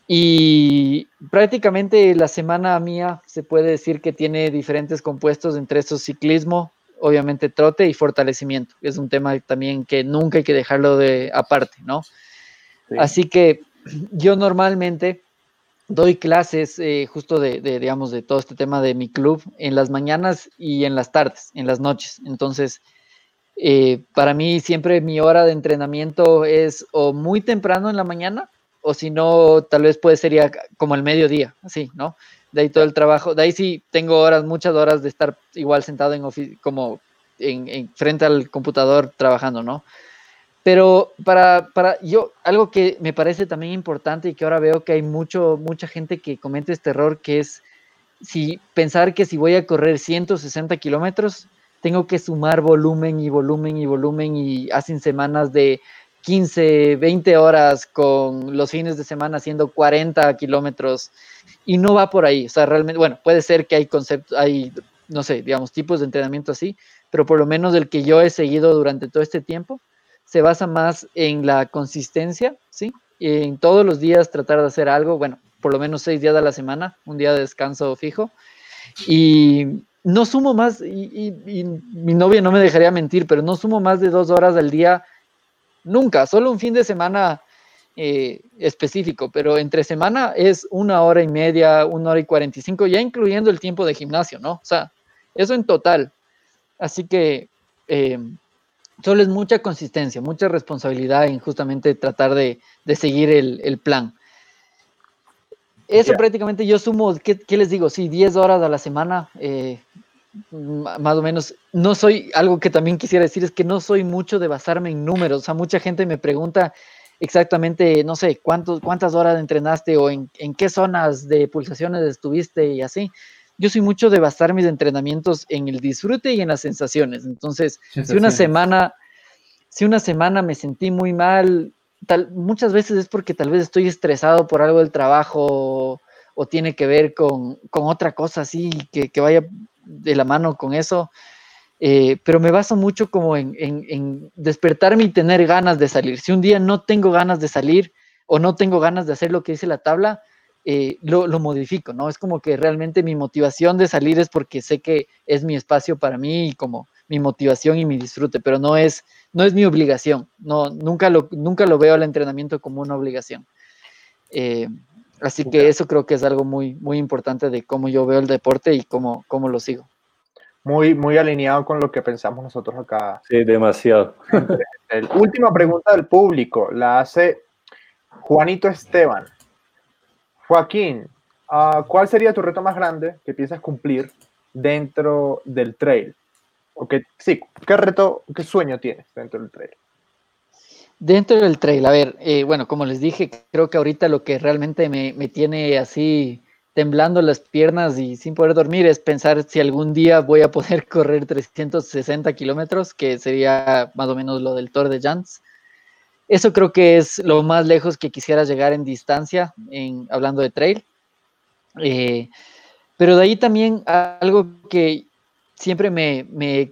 y prácticamente la semana mía se puede decir que tiene diferentes compuestos entre esos ciclismo, obviamente trote y fortalecimiento. Es un tema también que nunca hay que dejarlo de aparte, ¿no? Así que yo normalmente doy clases eh, justo de, digamos, de todo este tema de mi club en las mañanas y en las tardes, en las noches. Entonces, eh, para mí siempre mi hora de entrenamiento es o muy temprano en la mañana o si no, tal vez puede ser ya como el mediodía, así, ¿no? De ahí todo el trabajo, de ahí sí tengo horas, muchas horas de estar igual sentado en como en frente al computador trabajando, ¿no? Pero para, para yo, algo que me parece también importante y que ahora veo que hay mucho, mucha gente que comete este error, que es si pensar que si voy a correr 160 kilómetros, tengo que sumar volumen y volumen y volumen y hacen semanas de 15, 20 horas con los fines de semana haciendo 40 kilómetros y no va por ahí. O sea, realmente, bueno, puede ser que hay conceptos, hay, no sé, digamos, tipos de entrenamiento así, pero por lo menos el que yo he seguido durante todo este tiempo, se basa más en la consistencia, ¿sí? En todos los días tratar de hacer algo, bueno, por lo menos seis días a la semana, un día de descanso fijo. Y no sumo más, y, mi novia no me dejaría mentir, pero no sumo más de dos horas al día nunca, solo un fin de semana eh, específico, pero entre semana es una hora y media, una hora y cuarenta y cinco, ya incluyendo el tiempo de gimnasio, ¿no? O sea, eso en total. Así que eh, solo es mucha consistencia, mucha responsabilidad en justamente tratar de, seguir el, plan. Eso prácticamente yo sumo, ¿qué, les digo? Sí, 10 horas a la semana, eh, más o menos. No soy, algo que también quisiera decir es que no soy mucho de basarme en números. O sea, mucha gente me pregunta exactamente, no sé, cuántos, cuántas horas entrenaste o en, en qué zonas de pulsaciones estuviste y así yo soy mucho de basar mis entrenamientos en el disfrute y en las sensaciones. Entonces, si una semana, si una semana me sentí muy mal, tal, muchas veces es porque tal vez estoy estresado por algo del trabajo o, tiene que ver con, otra cosa así que, vaya de la mano con eso. Eh, pero me baso mucho como en, en, despertarme y tener ganas de salir. Si un día no tengo ganas de salir o no tengo ganas de hacer lo que dice la tabla, eh, lo, modifico, ¿no? Es como que realmente mi motivación de salir es porque sé que es mi espacio para mí y como mi motivación y mi disfrute, pero no es, no es mi obligación, no, nunca, lo, nunca lo veo al entrenamiento como una obligación. Eh, Así que eso creo que es algo muy, muy importante de cómo yo veo el deporte y cómo, cómo lo sigo. Muy, muy alineado con lo que pensamos nosotros acá. Sí, demasiado. última pregunta del público la hace Juanito Esteban. Joaquín, ah, ¿cuál sería tu reto más grande que piensas cumplir dentro del trail? O sí, ¿qué reto, qué sueño tienes dentro del trail? Dentro del trail, a ver, eh, bueno, como les dije, creo que ahorita lo que realmente me, tiene así temblando las piernas y sin poder dormir es pensar si algún día voy a poder correr 360 kilómetros, que sería más o menos lo del Tour de Jans. Eso creo que es lo más lejos que quisiera llegar en distancia, hablando de trail. Eh, pero de ahí también algo que siempre me, me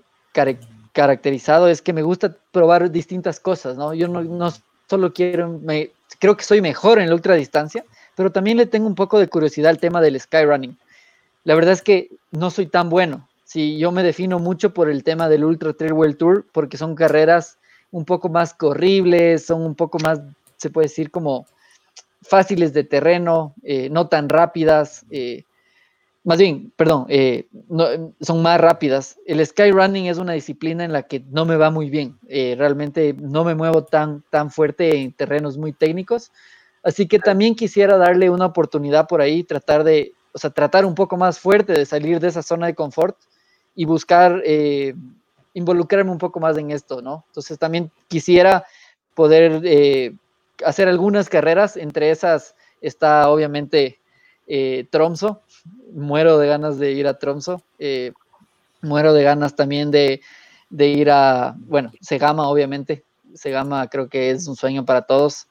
caracterizado es que me gusta probar distintas cosas, ¿no? Yo no, solo quiero, me, creo que soy mejor en la ultradistancia, pero también le tengo un poco de curiosidad al tema del skyrunning. La verdad es que no soy tan bueno. Sí, yo me defino mucho por el tema del Ultra Trail World Tour, porque son carreras un poco más corribles, son un poco más, se puede decir, como fáciles de terreno, eh, no tan rápidas. Eh, más bien, perdón, eh, son más rápidas. El skyrunning es una disciplina en la que no me va muy bien. Realmente no me muevo tan, tan fuerte en terrenos muy técnicos. Así que también quisiera darle una oportunidad por ahí, tratar de, o sea, tratar un poco más fuerte de salir de esa zona de confort y buscar involucrarme un poco más en esto, ¿no? Entonces también quisiera poder hacer algunas carreras, entre esas está obviamente Tromso, muero de ganas de ir a Tromso. Eh, muero de ganas también de, ir a, bueno, Segama, obviamente. Segama creo que es un sueño para todos.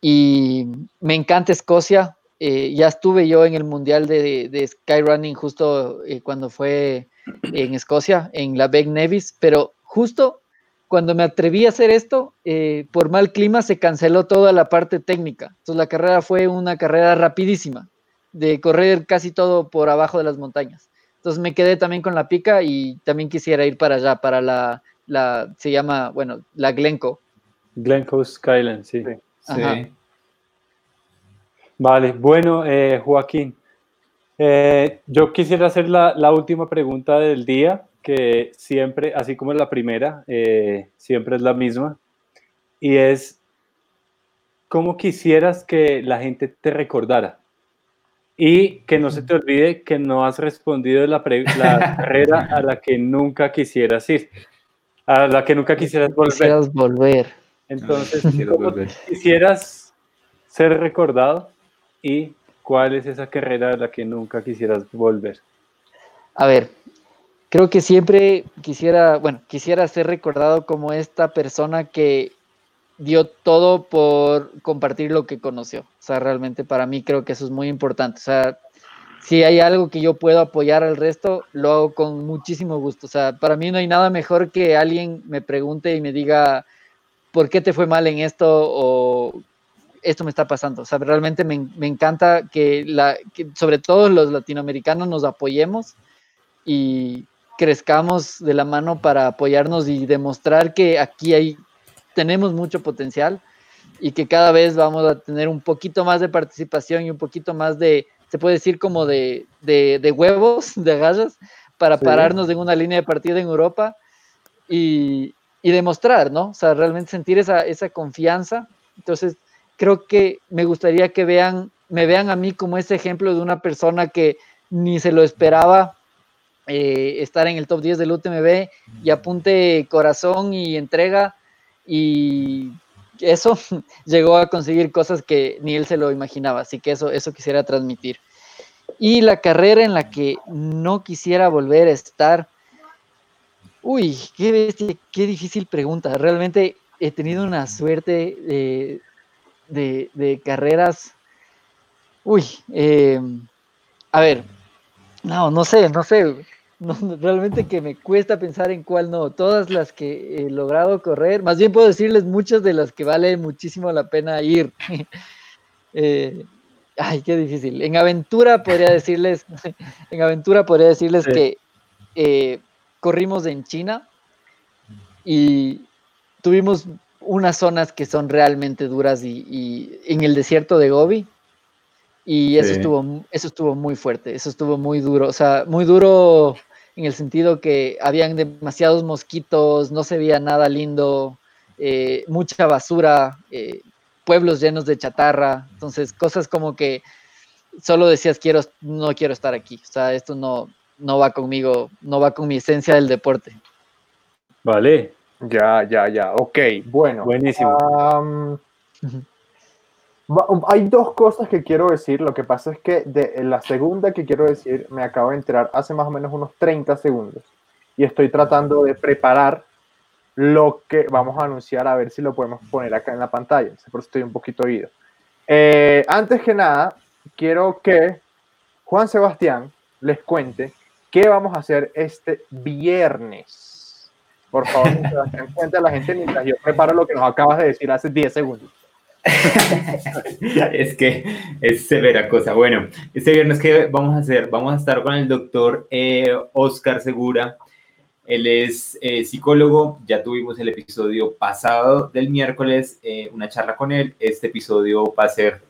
Y me encanta Escocia. Eh, ya estuve yo en el Mundial de, de Skyrunning justo eh, cuando fue en Escocia, en la Beg Nevis, pero justo cuando me atreví a hacer esto, por mal clima se canceló toda la parte técnica. Entonces la carrera fue una carrera rapidísima de correr casi todo por abajo de las montañas. Entonces me quedé también con la pica y también quisiera ir para allá, para la, la se llama, bueno, la Glencoe. Glencoe Skyline, sí. Vale, bueno, eh, Joaquín, eh, yo quisiera hacer la, última pregunta del día, que siempre, así como la primera, eh, siempre es la misma, y es, ¿cómo quisieras que la gente te recordara? Y que no se te olvide que no has respondido la, la carrera a la que nunca quisieras ir, a la que nunca quisieras volver. Quisieras volver. Entonces, quisieras ser recordado y cuál es esa carrera a la que nunca quisieras volver? A ver, creo que siempre quisiera, bueno, quisiera ser recordado como esta persona que dio todo por compartir lo que conoció. O sea, realmente para mí creo que eso es muy importante. O sea, si hay algo que yo puedo apoyar al resto, lo hago con muchísimo gusto. O sea, para mí no hay nada mejor que alguien me pregunte y me diga, ¿por qué te fue mal en esto? O esto me está pasando. O sea, realmente me, encanta que, la, que sobre todo los latinoamericanos nos apoyemos y crezcamos de la mano para apoyarnos y demostrar que aquí hay tenemos mucho potencial y que cada vez vamos a tener un poquito más de participación y un poquito más de, se puede decir como de, de, huevos, de agallas, para pararnos en una línea de partida en Europa y, y, demostrar, ¿no? O sea, realmente sentir esa, esa confianza. Entonces, creo que me gustaría que vean, me vean a mí como ese ejemplo de una persona que ni se lo esperaba eh, estar en el top 10 del UTMB y apunte corazón y entrega y eso llegó a conseguir cosas que ni él se lo imaginaba, así que eso, eso quisiera transmitir. Y la carrera en la que no quisiera volver a estar, uy, qué, qué difícil pregunta. Realmente he tenido una suerte de, de, carreras. Uy, eh, a ver, no, no sé, no sé no, realmente que me cuesta pensar en cuál no. Todas las que he logrado correr, más bien puedo decirles muchas de las que vale muchísimo la pena ir. Eh, ay, qué difícil. En aventura podría decirles, en aventura podría decirles que eh, corrimos en China y tuvimos unas zonas que son realmente duras y, y en el desierto de Gobi Y eso, estuvo, eso estuvo muy fuerte, eso estuvo muy duro, o sea, muy duro en el sentido que habían demasiados mosquitos, no se veía nada lindo, eh, mucha basura, eh, pueblos llenos de chatarra, entonces cosas como que solo decías quiero, no quiero estar aquí, o sea, esto no, no va conmigo, no va con mi esencia del deporte. Vale. Ya, ya, ya, ok, bueno. Buenísimo. hay dos cosas que quiero decir, lo que pasa es que de la segunda que quiero decir me acabo de enterar hace más o menos unos 30 segundos y estoy tratando de preparar lo que vamos a anunciar a ver si lo podemos poner acá en la pantalla. Por eso estoy un poquito oído. Eh, antes que nada, quiero que Juan Sebastián les cuente qué vamos a hacer este viernes. Por favor, Sebastián, cuente a la gente mientras yo preparo lo que nos acabas de decir hace 10 segundos. es que es severa cosa. Bueno, este viernes que vamos a hacer, vamos a estar con el doctor eh, Oscar Segura, él es eh, psicólogo, ya tuvimos el episodio pasado del miércoles, eh, una charla con él. Este episodio va a ser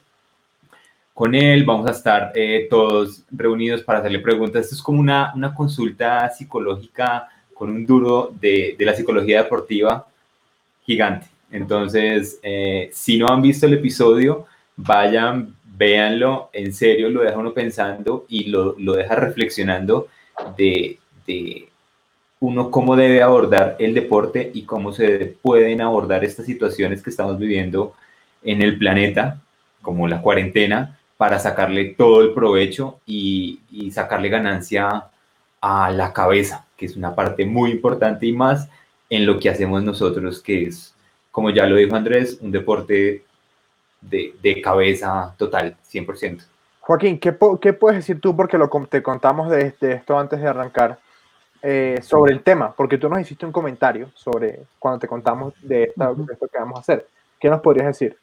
con él, vamos a estar eh, todos reunidos para hacerle preguntas. Esto es como una, una consulta psicológica con un duro de, de la psicología deportiva gigante. Entonces, si no han visto el episodio, vayan, véanlo, en serio, lo deja uno pensando y lo, lo deja reflexionando de, de uno cómo debe abordar el deporte y cómo se pueden abordar estas situaciones que estamos viviendo en el planeta, como la cuarentena, para sacarle todo el provecho y, sacarle ganancia a la cabeza, que es una parte muy importante y más en lo que hacemos nosotros, que es, como ya lo dijo Andrés, un deporte de, cabeza total, 100%. Joaquín, ¿qué, ¿qué, puedes decir tú? Porque lo, te contamos de, de esto antes de arrancar eh, sobre el tema, porque tú nos hiciste un comentario sobre cuando te contamos de, esto que vamos a hacer. ¿Qué nos podrías decir?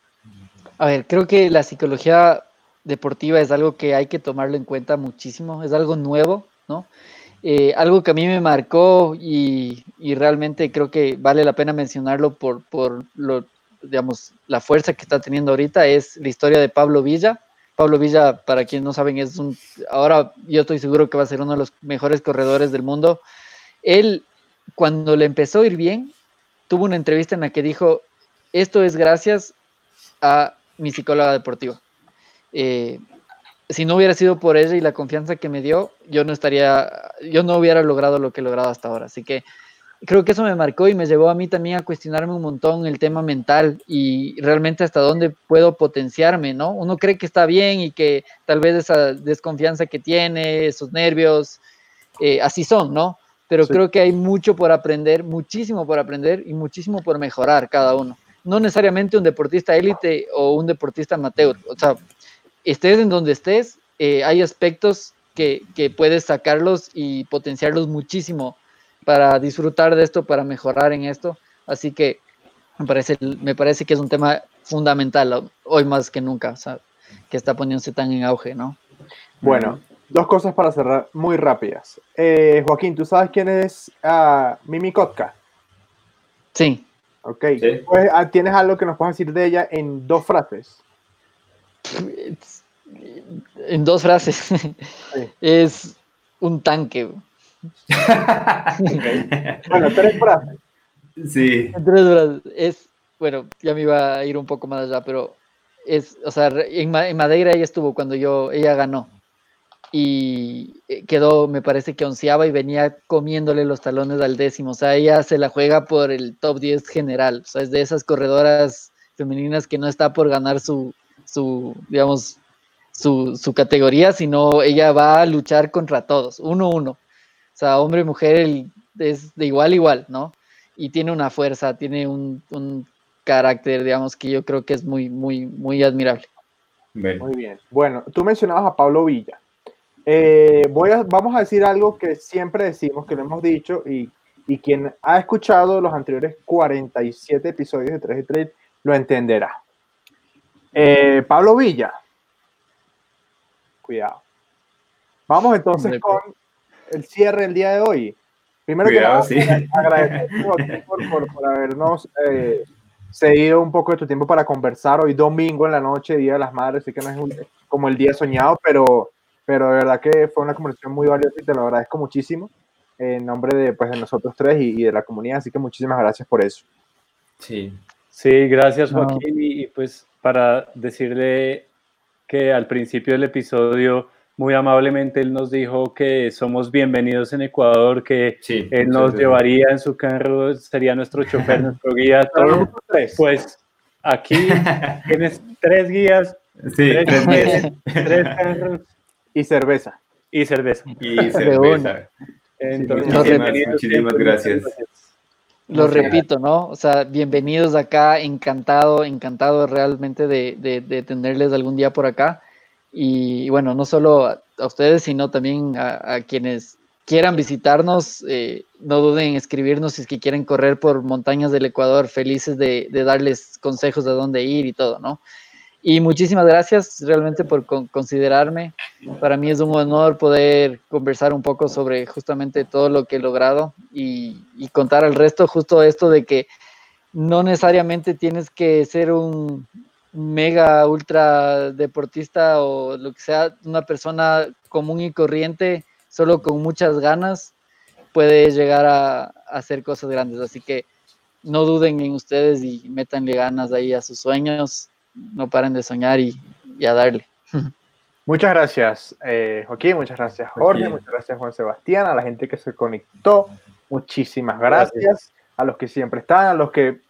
A ver, creo que la psicología deportiva es algo que hay que tomarlo en cuenta muchísimo, es algo nuevo, ¿no? Eh, algo que a mí me marcó y, realmente creo que vale la pena mencionarlo por, por digamos, la fuerza que está teniendo ahorita es la historia de Pablo Villa, Pablo Villa, para quienes no saben, es un, ahora yo estoy seguro que va a ser uno de los mejores corredores del mundo. Él, cuando le empezó a ir bien, tuvo una entrevista en la que dijo, esto es gracias a mi psicóloga deportiva. Eh, si no hubiera sido por ella y la confianza que me dio, yo no estaría, yo no hubiera logrado lo que he logrado hasta ahora. Así que creo que eso me marcó y me llevó a mí también a cuestionarme un montón el tema mental y realmente hasta dónde puedo potenciarme, ¿no? Uno cree que está bien y que tal vez esa desconfianza que tiene, esos nervios, eh, así son, ¿no? Pero creo que hay mucho por aprender, muchísimo por aprender y muchísimo por mejorar cada uno. No necesariamente un deportista élite o un deportista amateur, o sea, estés en donde estés, eh, hay aspectos que, que puedes sacarlos y potenciarlos muchísimo para disfrutar de esto, para mejorar en esto. Así que me parece, me parece que es un tema fundamental hoy más que nunca, o sea, que está poniéndose tan en auge, ¿no? Bueno, dos cosas para cerrar muy rápidas. Eh, Joaquín, ¿tú sabes quién es uh, Mimi Kotka? Sí. Ok. Pues, ah, ¿Tienes algo que nos puedas decir de ella en dos frases? En dos frases. Es un tanque. Bueno, tres frases. Sí. Tres frases. Es, bueno, ya me iba a ir un poco más allá, pero es, o sea, en, Madeira ella estuvo cuando yo, ella ganó. Y eh, quedó, me parece que onceaba y venía comiéndole los talones al décimo. O sea, ella se la juega por el top 10 general. O sea, es de esas corredoras femeninas que no está por ganar su, su digamos, su, su categoría, sino ella va a luchar contra todos, uno uno. O sea, hombre y mujer es de igual a igual, ¿no? Y tiene una fuerza, tiene un, carácter, digamos, que yo creo que es muy, muy, muy admirable. Muy bien. Bueno, tú mencionabas a Pablo Villa. Eh, voy a, vamos a decir algo que siempre decimos, que lo hemos dicho, y, quien ha escuchado los anteriores 47 episodios de 3 y 3 lo entenderá. Eh, Pablo Villa. Cuidado. Vamos entonces con el cierre el día de hoy. Primero que nada, sí. agradecerte por, por, habernos eh, cedido un poco de tu tiempo para conversar hoy domingo en la noche, Día de las Madres, así que no es un, como el día soñado, pero, pero de verdad que fue una conversación muy valiosa y te lo agradezco muchísimo en nombre de, pues, de nosotros tres y, de la comunidad, así que muchísimas gracias por eso. Sí, sí, gracias Joaquín y, pues para decirle que al principio del episodio muy amablemente él nos dijo que somos bienvenidos en Ecuador, que él nos llevaría en su carro, sería nuestro chofer, nuestro guía, todo. Pues aquí tienes tres guías, sí, tres, tres, carros y cerveza. Y cerveza. Y cerveza. Entonces, muchísimas, gracias. Lo repito, ¿no? O sea, bienvenidos acá, encantado, encantado realmente de, de, tenerles algún día por acá. Y bueno, no solo a, ustedes, sino también a, quienes quieran visitarnos, eh, no duden en escribirnos si es que quieren correr por montañas del Ecuador, felices de, de darles consejos de dónde ir y todo, ¿no? Y muchísimas gracias realmente por considerarme. Para mí es un honor poder conversar un poco sobre justamente todo lo que he logrado y, contar al resto justo esto de que no necesariamente tienes que ser un mega ultra deportista o lo que sea, una persona común y corriente, solo con muchas ganas, puede llegar a, a hacer cosas grandes. Así que no duden en ustedes y métanle ganas ahí a sus sueños no paren de soñar y, a darle. Muchas gracias, eh, Joaquín, muchas gracias, Jorge, muchas gracias, Juan Sebastián, a la gente que se conectó, muchísimas gracias, a los que siempre están, a los que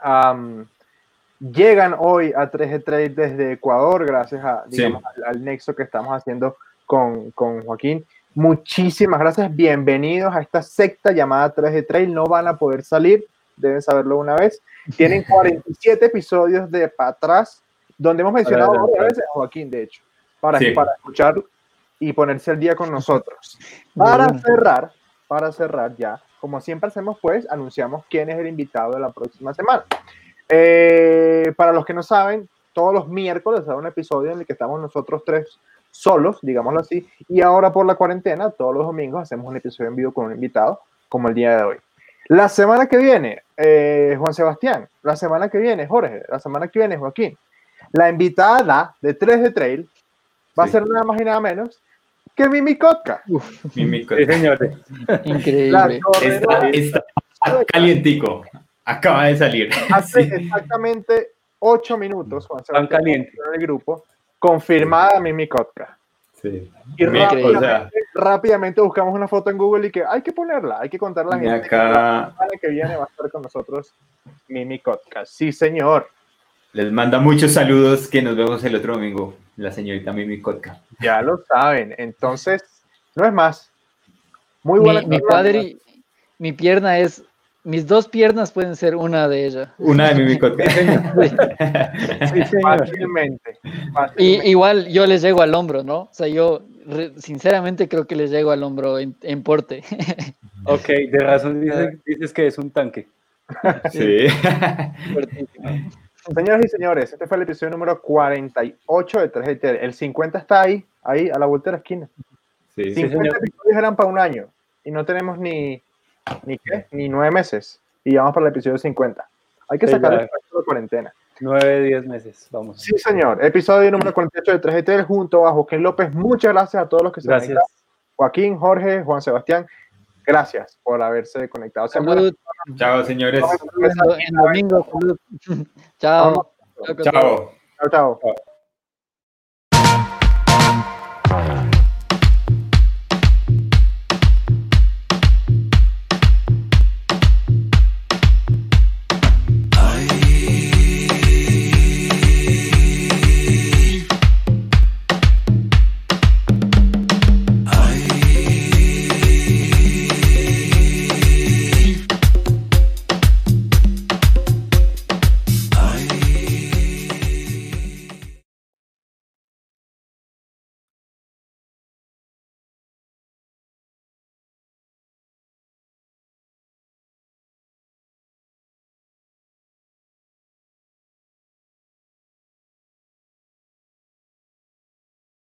llegan hoy a 3G Trade desde Ecuador, gracias a, al, nexo que estamos haciendo con, con Joaquín. Muchísimas gracias, bienvenidos a esta secta llamada 3G Trade, no van a poder salir, deben saberlo una vez. Tienen 47 episodios de para atrás donde hemos mencionado varias veces a Joaquín, de hecho, para, para escuchar y ponerse al día con nosotros. Para cerrar, para cerrar ya, como siempre hacemos, pues anunciamos quién es el invitado de la próxima semana. Eh, para los que no saben, todos los miércoles hay un episodio en el que estamos nosotros tres solos, digámoslo así, y ahora por la cuarentena, todos los domingos hacemos un episodio en vivo con un invitado, como el día de hoy. La semana que viene, eh, Juan Sebastián, la semana que viene, Jorge, la semana que viene, Joaquín, la invitada de 3 de Trail va a ser nada más y nada menos que Mimi Kotka. Mimi Kotka. Sí, señores. Increíble. Está, calientico. Acaba de salir. Hace exactamente 8 minutos, Juan Tan caliente. en el grupo, confirmada Mimi Kotka. Sí. Y rápidamente, rápidamente, buscamos una foto en Google y que hay que ponerla, hay que contarla la gente. Acá... Que, que viene va a estar con nosotros Mimi Kotka. Sí, señor. Les manda muchos saludos que nos vemos el otro domingo, la señorita Mimi Kotka. Ya lo saben, entonces, no es más. Muy buena. Mi, mi padre, mi pierna es, mis dos piernas pueden ser una de ellas. Una de Mimi Kotka. sí, fácilmente, Y, igual yo les llego al hombro, ¿no? O sea, yo sinceramente creo que les llego al hombro en, porte. ok, de razón dices, dices que es un tanque. Sí. Señoras y señores, este fue el episodio número 48 de 3 El 50 está ahí, ahí a la vuelta de la esquina. Sí, 50 episodios eran para un año y no tenemos ni, ni qué, ni nueve meses y vamos para el episodio 50. Hay que sacar el de cuarentena. 9, 10 meses, vamos. Sí, señor. Episodio número 48 de 3 junto a Joaquín López. Muchas gracias a todos los que se Gracias. Joaquín, Jorge, Juan Sebastián. Gracias por haberse conectado. Salud. Chao, señores. En domingo, salud. Chao. Chao. Chao, chao.